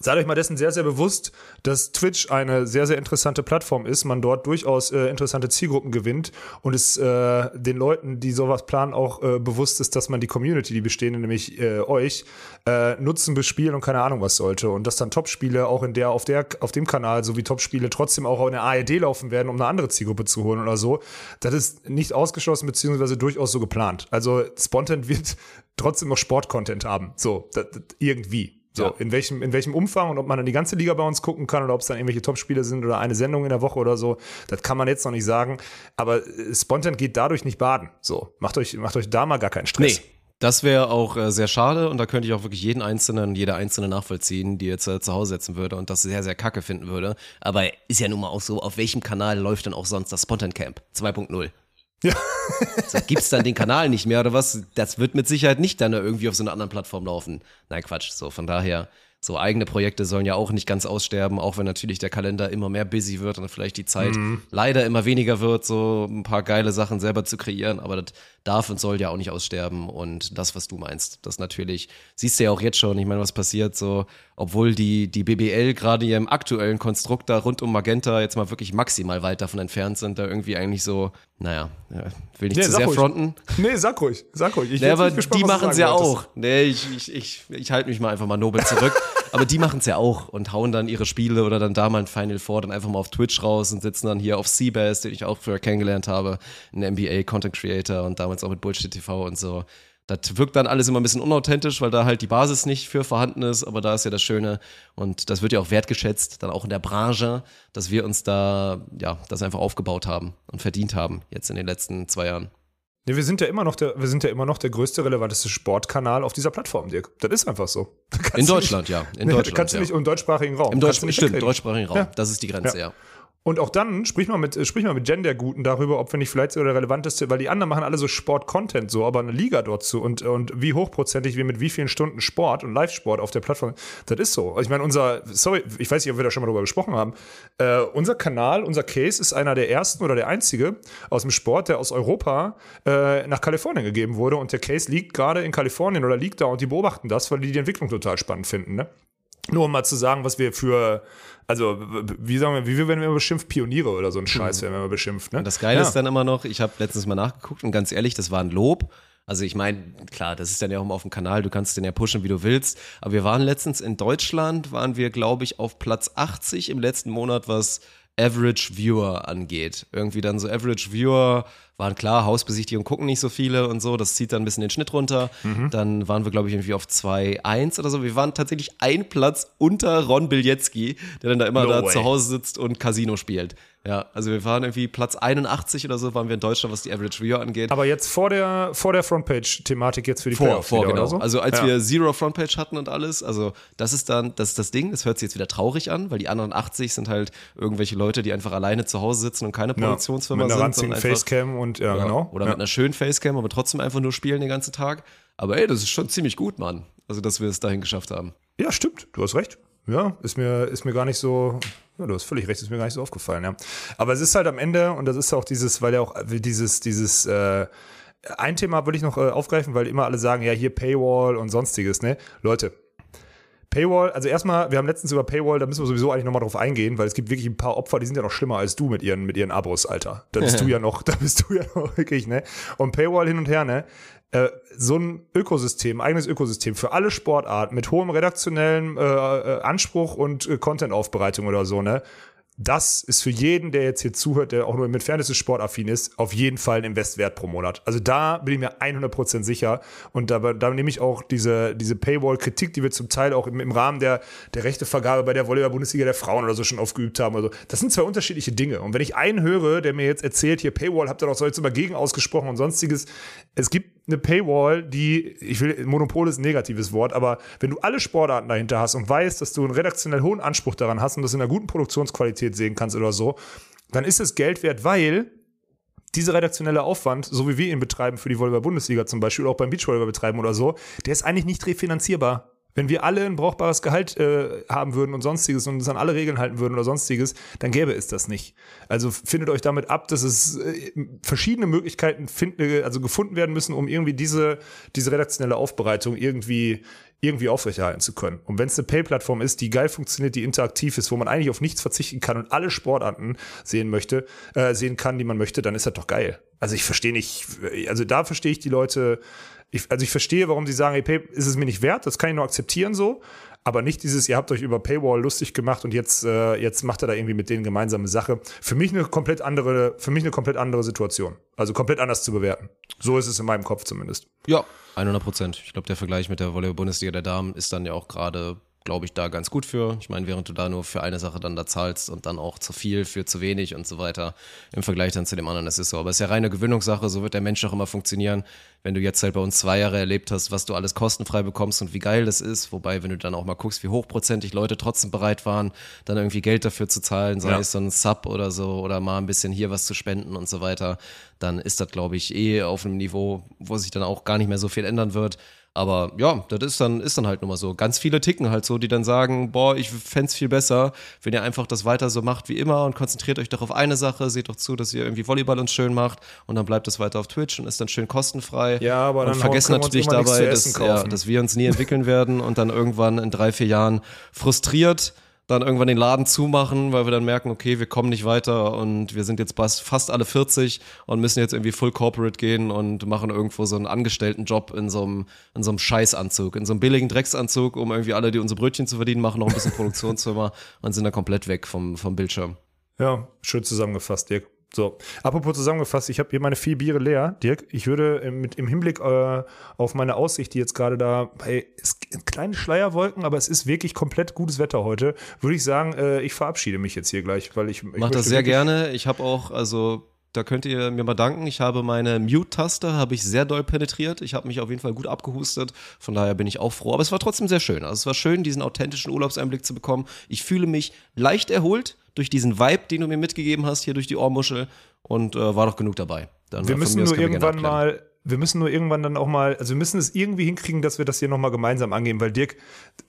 Seid euch mal dessen sehr, sehr bewusst, dass Twitch eine sehr, sehr interessante Plattform ist, man dort durchaus äh, interessante Zielgruppen gewinnt und es äh, den Leuten, die sowas planen, auch äh, bewusst ist, dass man die Community, die bestehende, nämlich äh, euch, äh, nutzen, bespielen und keine Ahnung was sollte. Und dass dann Topspiele auch in der, auf der, auf dem Kanal sowie Topspiele trotzdem auch in der ARD laufen werden, um eine andere Zielgruppe zu holen oder so. Das ist nicht ausgeschlossen, beziehungsweise durchaus so geplant. Also Spontan wird trotzdem noch Sportcontent haben. So, das, das, irgendwie. So, Ja. in welchem, in welchem Umfang und ob man dann die ganze Liga bei uns gucken kann oder ob es dann irgendwelche Topspiele sind oder eine Sendung in der Woche oder so, das kann man jetzt noch nicht sagen. Aber äh, Spontan geht dadurch nicht baden. So, macht euch, macht euch da mal gar keinen Stress. Nee. Das wäre auch äh, sehr schade und da könnte ich auch wirklich jeden Einzelnen, jede Einzelne nachvollziehen, die jetzt äh, zu Hause sitzen würde und das sehr, sehr kacke finden würde. Aber ist ja nun mal auch so, auf welchem Kanal läuft denn auch sonst das Spontan Camp 2.0? Ja. So, gibt's dann den Kanal nicht mehr oder was? Das wird mit Sicherheit nicht dann irgendwie auf so einer anderen Plattform laufen. Nein, Quatsch. So, von daher, so eigene Projekte sollen ja auch nicht ganz aussterben, auch wenn natürlich der Kalender immer mehr busy wird und vielleicht die Zeit leider immer weniger wird, so ein paar geile Sachen selber zu kreieren. Aber das darf und soll ja auch nicht aussterben. Und das, was du meinst, das natürlich, siehst du ja auch jetzt schon, ich meine, was passiert so, obwohl die, die BBL gerade hier im aktuellen Konstrukt da rund um Magenta jetzt mal wirklich maximal weit davon entfernt sind, da irgendwie eigentlich so, naja, ja, will nicht Nee, zu sehr ruhig. fronten. Nee, sag ruhig, sag ruhig. Ich Nee, aber gespannt, die machen es ja auch. Nee, ich, ich, ich, ich halte mich mal einfach mal nobel zurück. aber die machen es ja auch und hauen dann ihre Spiele oder dann da mal ein Final Four dann einfach mal auf Twitch raus und sitzen dann hier auf Seabass, den ich auch früher kennengelernt habe, ein NBA Content Creator und damals auch mit Bullshit TV und so. Das wirkt dann alles immer ein bisschen unauthentisch, weil da halt die Basis nicht für vorhanden ist, aber da ist ja das Schöne und das wird ja auch wertgeschätzt, dann auch in der Branche, dass wir uns da, ja, das einfach aufgebaut haben und verdient haben, jetzt in den letzten zwei Jahren. Nee, wir sind ja immer noch der, wir sind ja immer noch der größte, relevanteste Sportkanal auf dieser Plattform, Dirk. Das ist einfach so. In Deutschland, nicht, ja. In Deutschland. Kannst ja. du nicht im deutschsprachigen Raum. Im Deutsch, stimmt, deutschsprachigen Raum. Ja. Das ist die Grenze, ja. Ja. Und auch dann sprich mal mit, sprich mal mit Genderguten darüber, ob wir nicht vielleicht sogar der relevanteste, weil die anderen machen alle so Sport-Content so, aber eine Liga dort zu und, und wie hochprozentig wir mit wie vielen Stunden Sport und Live-Sport auf der Plattform, das ist so. Also ich meine, unser, sorry, ich weiß nicht, ob wir da schon mal drüber gesprochen haben, äh, unser Kanal, unser Case ist einer der ersten oder der einzige aus dem Sport, der aus Europa äh, nach Kalifornien gegeben wurde und der Case liegt gerade in Kalifornien oder liegt da und die beobachten das, weil die die Entwicklung total spannend finden, ne? Nur um mal zu sagen, was wir für, also wie sagen wir, wie werden wir immer beschimpft? Pioniere oder so ein Scheiß werden wir immer beschimpft. Ne? Und das Geile ja. ist dann immer noch, ich habe letztens mal nachgeguckt und ganz ehrlich, das war ein Lob. Also ich meine, klar, das ist dann ja auch immer auf dem Kanal, du kannst den ja pushen, wie du willst. Aber wir waren letztens in Deutschland, waren wir, glaube ich, auf Platz 80 im letzten Monat, was Average Viewer angeht. Irgendwie dann so Average Viewer waren klar, Hausbesichtigung gucken nicht so viele und so, das zieht dann ein bisschen den Schnitt runter. Mhm. Dann waren wir, glaube ich, irgendwie auf 2-1 oder so. Wir waren tatsächlich ein Platz unter Ron Biljetski, der dann da immer No da way. zu Hause sitzt und Casino spielt. Ja, also wir waren irgendwie Platz 81 oder so, waren wir in Deutschland, was die Average Viewer angeht. Aber jetzt vor der, vor der Frontpage-Thematik jetzt für die Vor, vor, wieder, genau. so? Also als ja. wir Zero Frontpage hatten und alles, also das ist dann, das ist das Ding, das hört sich jetzt wieder traurig an, weil die anderen 80 sind halt irgendwelche Leute, die einfach alleine zu Hause sitzen und keine ja, Produktionsfirma mit einer sind. Facecam und ja, ja, genau. Oder ja. mit einer schönen Facecam, aber trotzdem einfach nur spielen den ganzen Tag. Aber ey, das ist schon ziemlich gut, Mann. Also, dass wir es dahin geschafft haben. Ja, stimmt. Du hast recht. Ja, ist mir, ist mir gar nicht so. Ja, du hast völlig recht, ist mir gar nicht so aufgefallen, ja. Aber es ist halt am Ende, und das ist auch dieses, weil ja auch dieses, dieses, äh, ein Thema würde ich noch äh, aufgreifen, weil immer alle sagen, ja, hier Paywall und sonstiges, ne? Leute, Paywall, also erstmal, wir haben letztens über Paywall, da müssen wir sowieso eigentlich nochmal drauf eingehen, weil es gibt wirklich ein paar Opfer, die sind ja noch schlimmer als du mit ihren, mit ihren Abos, Alter. Da bist du ja noch, da bist du ja noch wirklich, ne? Und Paywall hin und her, ne? Äh, so ein Ökosystem, eigenes Ökosystem für alle Sportarten mit hohem redaktionellen äh, äh, Anspruch und äh, Content-Aufbereitung oder so, ne? Das ist für jeden, der jetzt hier zuhört, der auch nur im entferntesten sportaffin ist, auf jeden Fall ein Investwert pro Monat. Also da bin ich mir 100% sicher. Und da, da nehme ich auch diese, diese Paywall-Kritik, die wir zum Teil auch im, im Rahmen der, der Rechtevergabe bei der Volleyball-Bundesliga der Frauen oder so schon aufgeübt haben. Also das sind zwei unterschiedliche Dinge. Und wenn ich einen höre, der mir jetzt erzählt, hier Paywall, habt ihr doch so jetzt immer gegen ausgesprochen und sonstiges. Es gibt eine Paywall, die, ich will, Monopol ist ein negatives Wort, aber wenn du alle Sportarten dahinter hast und weißt, dass du einen redaktionell hohen Anspruch daran hast und das in einer guten Produktionsqualität sehen kannst oder so, dann ist es Geld wert, weil dieser redaktionelle Aufwand, so wie wir ihn betreiben für die Volleyball-Bundesliga zum Beispiel, auch beim Beachvolleyball betreiben oder so, der ist eigentlich nicht refinanzierbar. Wenn wir alle ein brauchbares Gehalt äh, haben würden und sonstiges und uns an alle Regeln halten würden oder sonstiges, dann gäbe es das nicht. Also findet euch damit ab, dass es äh, verschiedene Möglichkeiten find, äh, also gefunden werden müssen, um irgendwie diese, diese redaktionelle Aufbereitung irgendwie, irgendwie aufrechterhalten zu können. Und wenn es eine Pay-Plattform ist, die geil funktioniert, die interaktiv ist, wo man eigentlich auf nichts verzichten kann und alle Sportarten sehen möchte, äh, sehen kann, die man möchte, dann ist das doch geil. Also ich verstehe nicht, also da verstehe ich die Leute, ich, also ich verstehe, warum sie sagen, hey, Pay ist es mir nicht wert, das kann ich nur akzeptieren so, aber nicht dieses, ihr habt euch über Paywall lustig gemacht und jetzt, äh, jetzt macht er da irgendwie mit denen gemeinsame Sache. Für mich eine komplett andere, für mich eine komplett andere Situation. Also komplett anders zu bewerten. So ist es in meinem Kopf zumindest. Ja, 100 Prozent. Ich glaube, der Vergleich mit der Volleyball-Bundesliga der Damen ist dann ja auch gerade, glaube ich, da ganz gut für. Ich meine, während du da nur für eine Sache dann da zahlst und dann auch zu viel für zu wenig und so weiter, im Vergleich dann zu dem anderen, das ist so. Aber es ist ja reine Gewöhnungssache, so wird der Mensch auch immer funktionieren. Wenn du jetzt halt bei uns zwei Jahre erlebt hast, was du alles kostenfrei bekommst und wie geil das ist, wobei, wenn du dann auch mal guckst, wie hochprozentig Leute trotzdem bereit waren, dann irgendwie Geld dafür zu zahlen, sei Ja. es so ein Sub oder so oder mal ein bisschen hier was zu spenden und so weiter, dann ist das, glaube ich, eh auf einem Niveau, wo sich dann auch gar nicht mehr so viel ändern wird. Aber ja, das ist dann, ist dann halt nun mal so. Ganz viele ticken halt so, die dann sagen, boah, ich fänd's viel besser, wenn ihr einfach das weiter so macht wie immer und konzentriert euch doch auf eine Sache, seht doch zu, dass ihr irgendwie Volleyball uns schön macht und dann bleibt es weiter auf Twitch und ist dann schön kostenfrei. Ja, aber dann und vergessen natürlich dabei, dass, ja, dass wir uns nie entwickeln werden und dann irgendwann in drei, vier Jahren frustriert dann irgendwann den Laden zumachen, weil wir dann merken, okay, wir kommen nicht weiter und wir sind jetzt fast, alle 40 und müssen jetzt irgendwie full corporate gehen und machen irgendwo so einen Angestelltenjob in so einem, in so einem Scheißanzug, in so einem billigen Drecksanzug, um irgendwie alle, die unsere Brötchen zu verdienen, machen noch ein bisschen Produktionsfirma und sind dann komplett weg vom, vom Bildschirm. Ja, schön zusammengefasst, Dirk. So, apropos zusammengefasst, ich habe hier meine vier Biere leer, Dirk. Ich würde äh, mit, im Hinblick äh, auf meine Aussicht, die jetzt gerade da, hey, es sind kleine Schleierwolken, aber es ist wirklich komplett gutes Wetter heute, würde ich sagen, äh, ich verabschiede mich jetzt hier gleich, weil ich. ich Mach das sehr gerne. Ich habe auch, also da könnt ihr mir mal danken. Ich habe meine Mute-Taste, habe ich sehr doll penetriert. Ich habe mich auf jeden Fall gut abgehustet. Von daher bin ich auch froh. Aber es war trotzdem sehr schön. Also es war schön, diesen authentischen Urlaubseinblick zu bekommen. Ich fühle mich leicht erholt durch diesen Vibe, den du mir mitgegeben hast, hier durch die Ohrmuschel. Und äh, war doch genug dabei. Dann, Wir äh, von müssen nur wir irgendwann mal, wir müssen nur irgendwann dann auch mal, also wir müssen es irgendwie hinkriegen, dass wir das hier nochmal gemeinsam angehen, weil Dirk,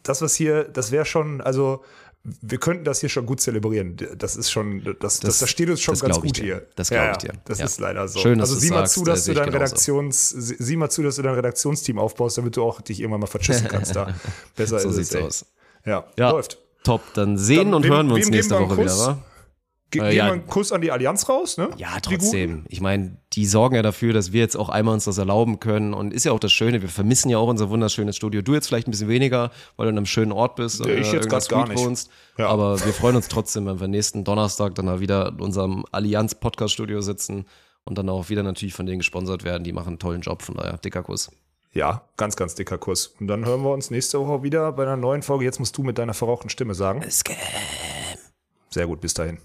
das, was hier, das wäre schon, also wir könnten das hier schon gut zelebrieren. Das ist schon, das, das, das, steht uns schon das ganz gut dir. hier. Das glaub ich dir. Das Ja. ist leider so. Schön, dass also sieh mal sagst, zu, dass du dein genauso. Redaktions, sie- sieh mal zu, dass du dein Redaktionsteam aufbaust, damit du auch dich irgendwann mal verschissen kannst da. Besser So ist sieht's es. aus. Ja, Ja. läuft. Top, dann sehen Dann und wem- hören wir uns nächste Woche wieder, Kuss? wa? Ge Äh, ja. wir einen Kuss an die Allianz raus, ne? Ja, trotzdem. Ich meine, die sorgen ja dafür, dass wir jetzt auch einmal uns das erlauben können. Und ist ja auch das Schöne, wir vermissen ja auch unser wunderschönes Studio. Du jetzt vielleicht ein bisschen weniger, weil du in einem schönen Ort bist. Ja, ich oder jetzt grad gar nicht. Wohnst. Ja. Aber wir freuen uns trotzdem, wenn wir nächsten Donnerstag dann da wieder in unserem Allianz-Podcast-Studio sitzen und dann auch wieder natürlich von denen gesponsert werden. Die machen einen tollen Job, von daher dicker Kuss. Ja, ganz, ganz dicker Kuss. Und dann hören wir uns nächste Woche wieder bei einer neuen Folge. Jetzt musst du mit deiner verrauchten Stimme sagen. Sehr gut, bis dahin.